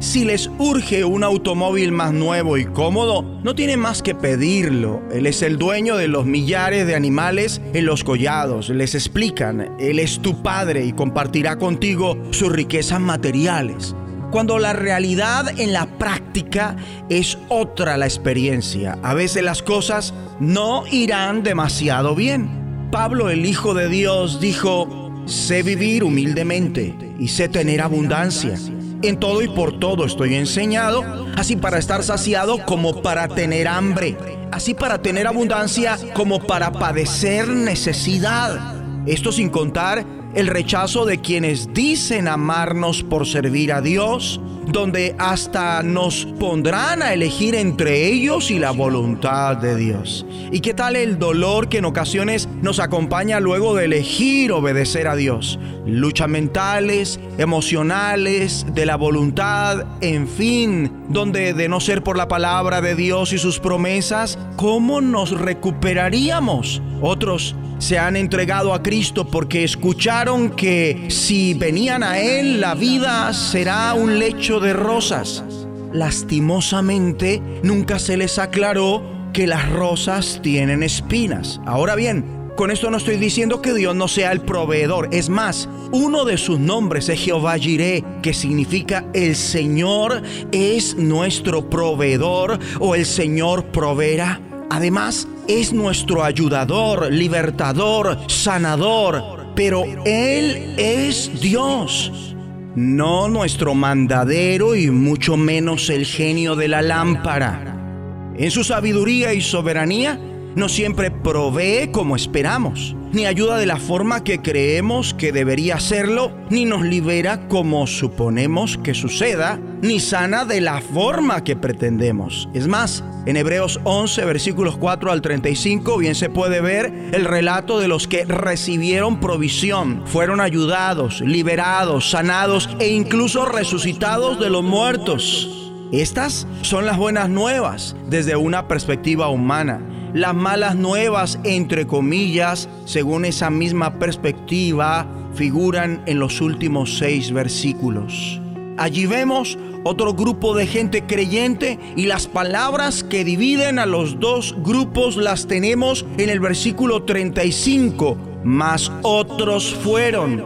Si les urge un automóvil más nuevo y cómodo, no tienen más que pedirlo. Él es el dueño de los millares de animales en los collados. Les explican, Él es tu Padre y compartirá contigo sus riquezas materiales. Cuando la realidad en la práctica es otra la experiencia. A veces las cosas no irán demasiado bien. Pablo, el Hijo de Dios, dijo, sé vivir humildemente y sé tener abundancia. En todo y por todo estoy enseñado, así para estar saciado como para tener hambre, así para tener abundancia como para padecer necesidad. Esto sin contar el rechazo de quienes dicen amarnos por servir a Dios, donde hasta nos pondrán a elegir entre ellos y la voluntad de Dios. ¿Y qué tal el dolor que en ocasiones nos acompaña luego de elegir obedecer a Dios? Luchas mentales, emocionales, de la voluntad, en fin, donde de no ser por la palabra de Dios y sus promesas, ¿cómo nos recuperaríamos? Otros se han entregado a Cristo porque escucharon que si venían a Él la vida será un lecho de rosas. Lastimosamente nunca se les aclaró que las rosas tienen espinas. Ahora bien, con esto no estoy diciendo que Dios no sea el proveedor. Es más, uno de sus nombres es Jehová Jireh, que significa el Señor es nuestro proveedor o el Señor proveerá. Además, es nuestro ayudador, libertador, sanador, pero Él es Dios, no nuestro mandadero y mucho menos el genio de la lámpara. En su sabiduría y soberanía, no siempre provee como esperamos, ni ayuda de la forma que creemos que debería hacerlo, ni nos libera como suponemos que suceda, ni sana de la forma que pretendemos. Es más, en Hebreos 11, versículos 4 al 35, bien se puede ver el relato de los que recibieron provisión, fueron ayudados, liberados, sanados e incluso resucitados de los muertos. Estas son las buenas nuevas desde una perspectiva humana las malas nuevas, entre comillas, según esa misma perspectiva, figuran en los últimos seis versículos. Allí vemos otro grupo de gente creyente y las palabras que dividen a los dos grupos las tenemos en el versículo 35. Mas otros fueron.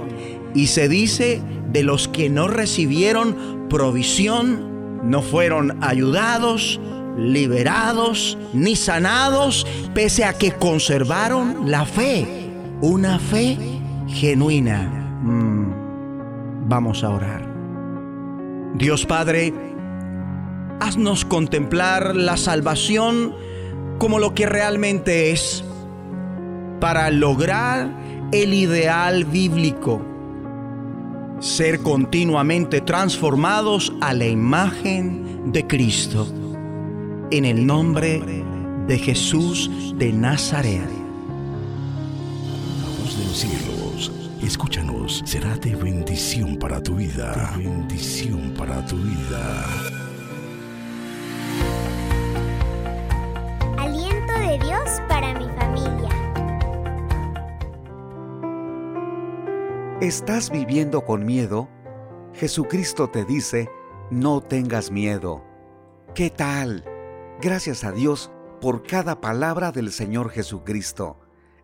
Y se dice de los que no recibieron provisión, no fueron ayudados, liberados ni sanados, pese a que conservaron la fe, una fe genuina. Mm, vamos a orar. Dios Padre, haznos contemplar la salvación como lo que realmente es, para lograr el ideal bíblico, ser continuamente transformados a la imagen de Cristo en el nombre de Jesús de Nazaret. La voz de los cielos, escúchanos, será de bendición para tu vida. De bendición para tu vida. Aliento de Dios para mi familia. ¿Estás viviendo con miedo? Jesucristo te dice, no tengas miedo. ¿Qué tal? Gracias a Dios por cada palabra del Señor Jesucristo.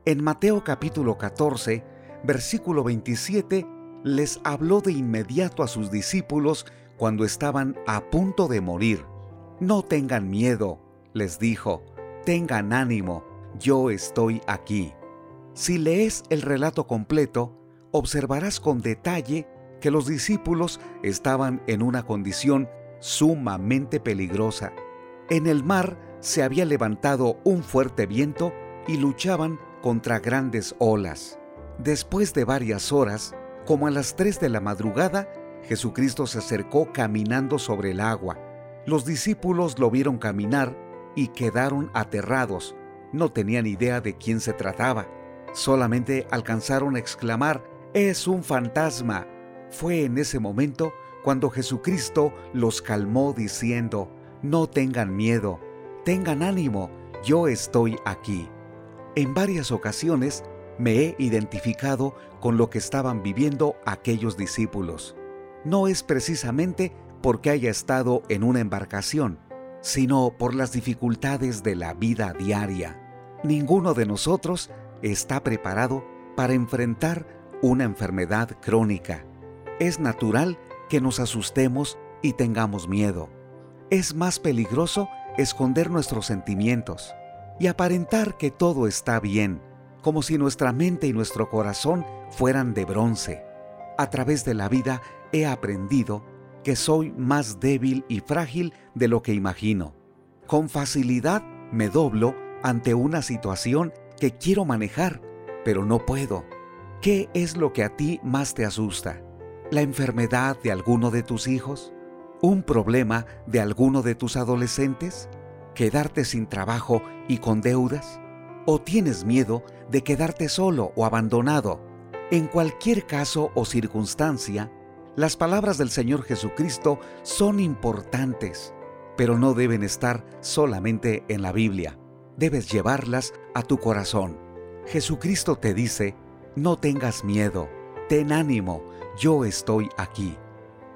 En Mateo capítulo 14, versículo 27, les habló de inmediato a sus discípulos cuando estaban a punto de morir. No tengan miedo, les dijo, tengan ánimo, yo estoy aquí. Si lees el relato completo, observarás con detalle que los discípulos estaban en una condición sumamente peligrosa en el mar se había levantado un fuerte viento y luchaban contra grandes olas. Después de varias horas, como a las tres de la madrugada, Jesucristo se acercó caminando sobre el agua. Los discípulos lo vieron caminar y quedaron aterrados. No tenían idea de quién se trataba. Solamente alcanzaron a exclamar, es un fantasma. Fue en ese momento cuando Jesucristo los calmó diciendo, no tengan miedo, tengan ánimo, yo estoy aquí. En varias ocasiones me he identificado con lo que estaban viviendo aquellos discípulos. No es precisamente porque haya estado en una embarcación, sino por las dificultades de la vida diaria. Ninguno de nosotros está preparado para enfrentar una enfermedad crónica. Es natural que nos asustemos y tengamos miedo. Es más peligroso esconder nuestros sentimientos y aparentar que todo está bien, como si nuestra mente y nuestro corazón fueran de bronce. A través de la vida he aprendido que soy más débil y frágil de lo que imagino. Con facilidad me doblo ante una situación que quiero manejar, pero no puedo. ¿Qué es lo que a ti más te asusta? ¿La enfermedad de alguno de tus hijos? ¿Un problema de alguno de tus adolescentes? ¿Quedarte sin trabajo y con deudas? ¿O tienes miedo de quedarte solo o abandonado? En cualquier caso o circunstancia, las palabras del Señor Jesucristo son importantes, pero no deben estar solamente en la Biblia. Debes llevarlas a tu corazón. Jesucristo te dice, no tengas miedo, ten ánimo, yo estoy aquí.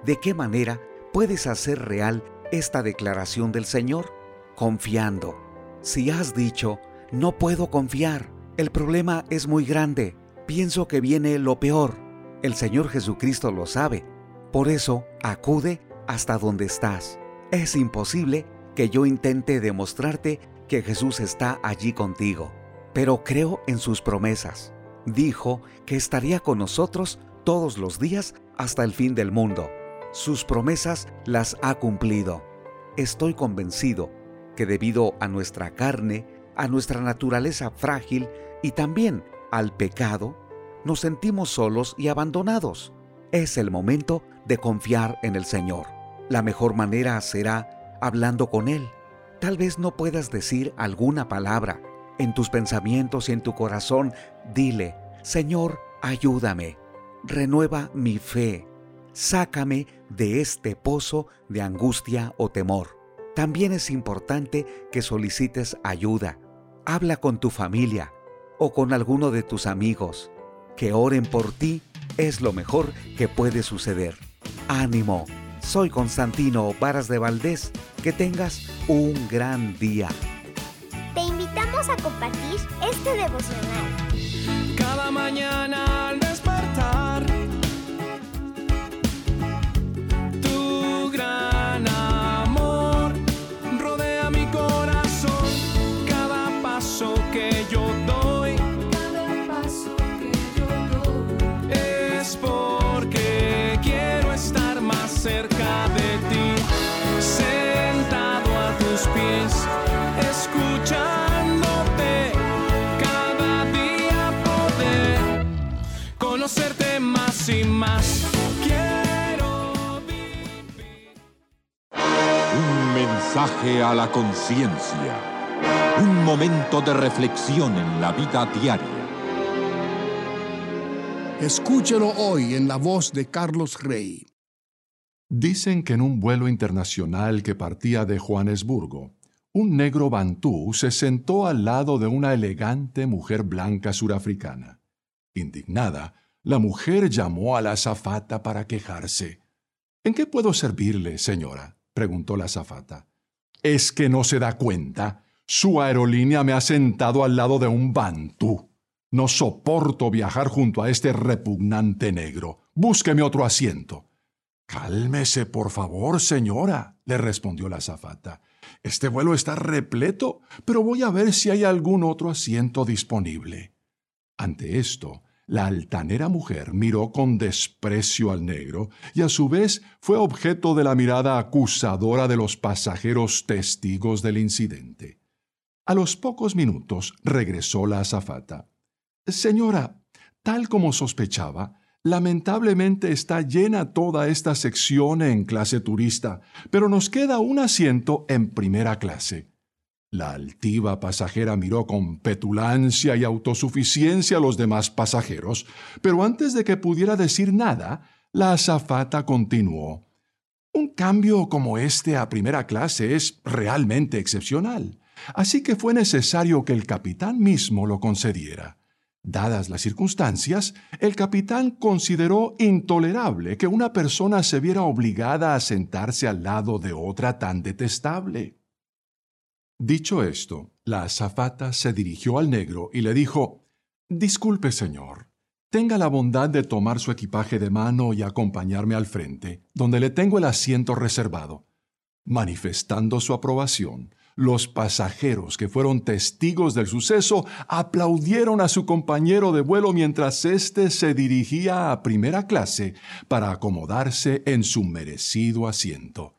¿De qué manera puedes hacer real esta declaración del Señor? Confiando. Si has dicho, no puedo confiar, el problema es muy grande, pienso que viene lo peor, el Señor Jesucristo lo sabe. Por eso, acude hasta donde estás. Es imposible que yo intente demostrarte que Jesús está allí contigo, pero creo en sus promesas. Dijo que estaría con nosotros todos los días hasta el fin del mundo. Sus promesas las ha cumplido. Estoy convencido que debido a nuestra carne, a nuestra naturaleza frágil y también al pecado, nos sentimos solos y abandonados. Es el momento de confiar en el Señor. La mejor manera será hablando con Él. Tal vez no puedas decir alguna palabra. En tus pensamientos y en tu corazón, dile, Señor, ayúdame, renueva mi fe, sácame de este pozo de angustia o temor. También es importante que solicites ayuda. Habla con tu familia o con alguno de tus amigos. Que oren por ti es lo mejor que puede suceder. Ánimo, soy Constantino Varas de Valdés. Que tengas un gran día. Te invitamos a compartir este devocional. Cada mañana al cerca de ti, sentado a tus pies, escuchándote cada día poder conocerte más y más. Quiero Un mensaje a la conciencia. Un momento de reflexión en la vida diaria. Escúchelo hoy en la voz de Carlos Rey. Dicen que en un vuelo internacional que partía de Johannesburgo, un negro bantú se sentó al lado de una elegante mujer blanca surafricana. Indignada, la mujer llamó a la azafata para quejarse. ¿En qué puedo servirle, señora? preguntó la azafata. ¿Es que no se da cuenta? Su aerolínea me ha sentado al lado de un bantú. No soporto viajar junto a este repugnante negro. Búsqueme otro asiento. Cálmese, por favor, señora, le respondió la azafata. Este vuelo está repleto, pero voy a ver si hay algún otro asiento disponible. Ante esto, la altanera mujer miró con desprecio al negro y a su vez fue objeto de la mirada acusadora de los pasajeros testigos del incidente. A los pocos minutos regresó la azafata. Señora, tal como sospechaba, lamentablemente está llena toda esta sección en clase turista, pero nos queda un asiento en primera clase. La altiva pasajera miró con petulancia y autosuficiencia a los demás pasajeros, pero antes de que pudiera decir nada, la azafata continuó. Un cambio como este a primera clase es realmente excepcional, así que fue necesario que el capitán mismo lo concediera. Dadas las circunstancias, el capitán consideró intolerable que una persona se viera obligada a sentarse al lado de otra tan detestable. Dicho esto, la azafata se dirigió al negro y le dijo, Disculpe, señor, tenga la bondad de tomar su equipaje de mano y acompañarme al frente, donde le tengo el asiento reservado. Manifestando su aprobación, los pasajeros que fueron testigos del suceso aplaudieron a su compañero de vuelo mientras éste se dirigía a primera clase para acomodarse en su merecido asiento.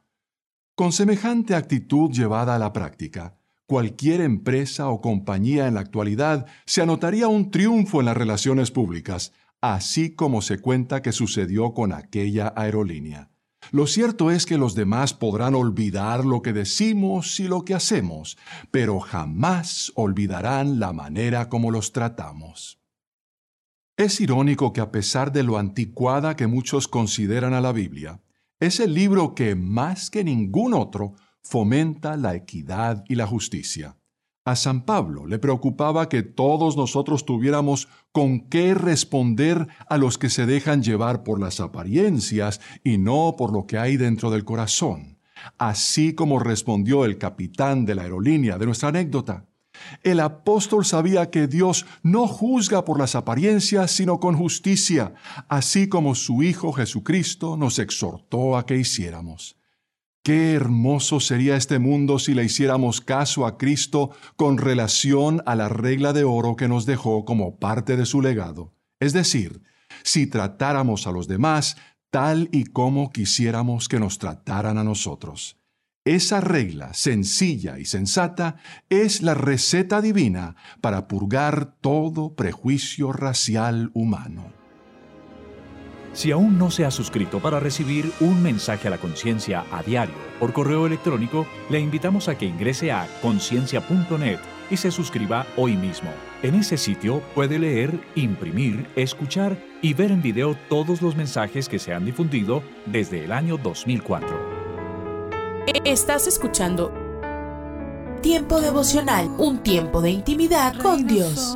Con semejante actitud llevada a la práctica, cualquier empresa o compañía en la actualidad se anotaría un triunfo en las relaciones públicas, así como se cuenta que sucedió con aquella aerolínea. Lo cierto es que los demás podrán olvidar lo que decimos y lo que hacemos, pero jamás olvidarán la manera como los tratamos. Es irónico que a pesar de lo anticuada que muchos consideran a la Biblia, es el libro que más que ningún otro fomenta la equidad y la justicia. A San Pablo le preocupaba que todos nosotros tuviéramos con qué responder a los que se dejan llevar por las apariencias y no por lo que hay dentro del corazón, así como respondió el capitán de la aerolínea de nuestra anécdota. El apóstol sabía que Dios no juzga por las apariencias, sino con justicia, así como su Hijo Jesucristo nos exhortó a que hiciéramos. Qué hermoso sería este mundo si le hiciéramos caso a Cristo con relación a la regla de oro que nos dejó como parte de su legado. Es decir, si tratáramos a los demás tal y como quisiéramos que nos trataran a nosotros. Esa regla sencilla y sensata es la receta divina para purgar todo prejuicio racial humano. Si aún no se ha suscrito para recibir un mensaje a la conciencia a diario por correo electrónico, le invitamos a que ingrese a conciencia.net y se suscriba hoy mismo. En ese sitio puede leer, imprimir, escuchar y ver en video todos los mensajes que se han difundido desde el año 2004. Estás escuchando Tiempo devocional, un tiempo de intimidad con Dios.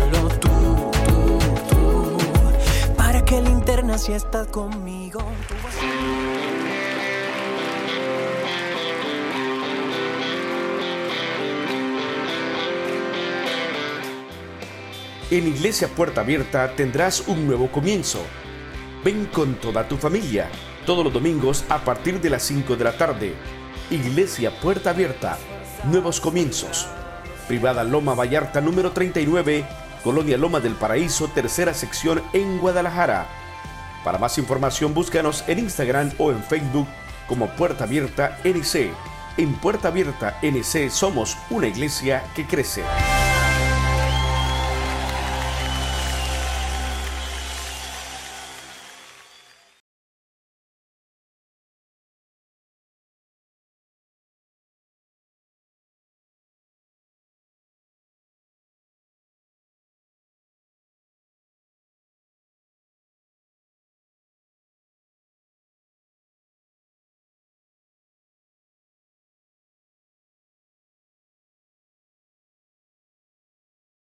Que linterna si estás conmigo. En Iglesia Puerta Abierta tendrás un nuevo comienzo. Ven con toda tu familia, todos los domingos a partir de las 5 de la tarde. Iglesia Puerta Abierta, nuevos comienzos. Privada Loma Vallarta número 39, Colonia Loma del Paraíso, tercera sección en Guadalajara. Para más información búscanos en Instagram o en Facebook como Puerta Abierta NC. En Puerta Abierta NC somos una iglesia que crece.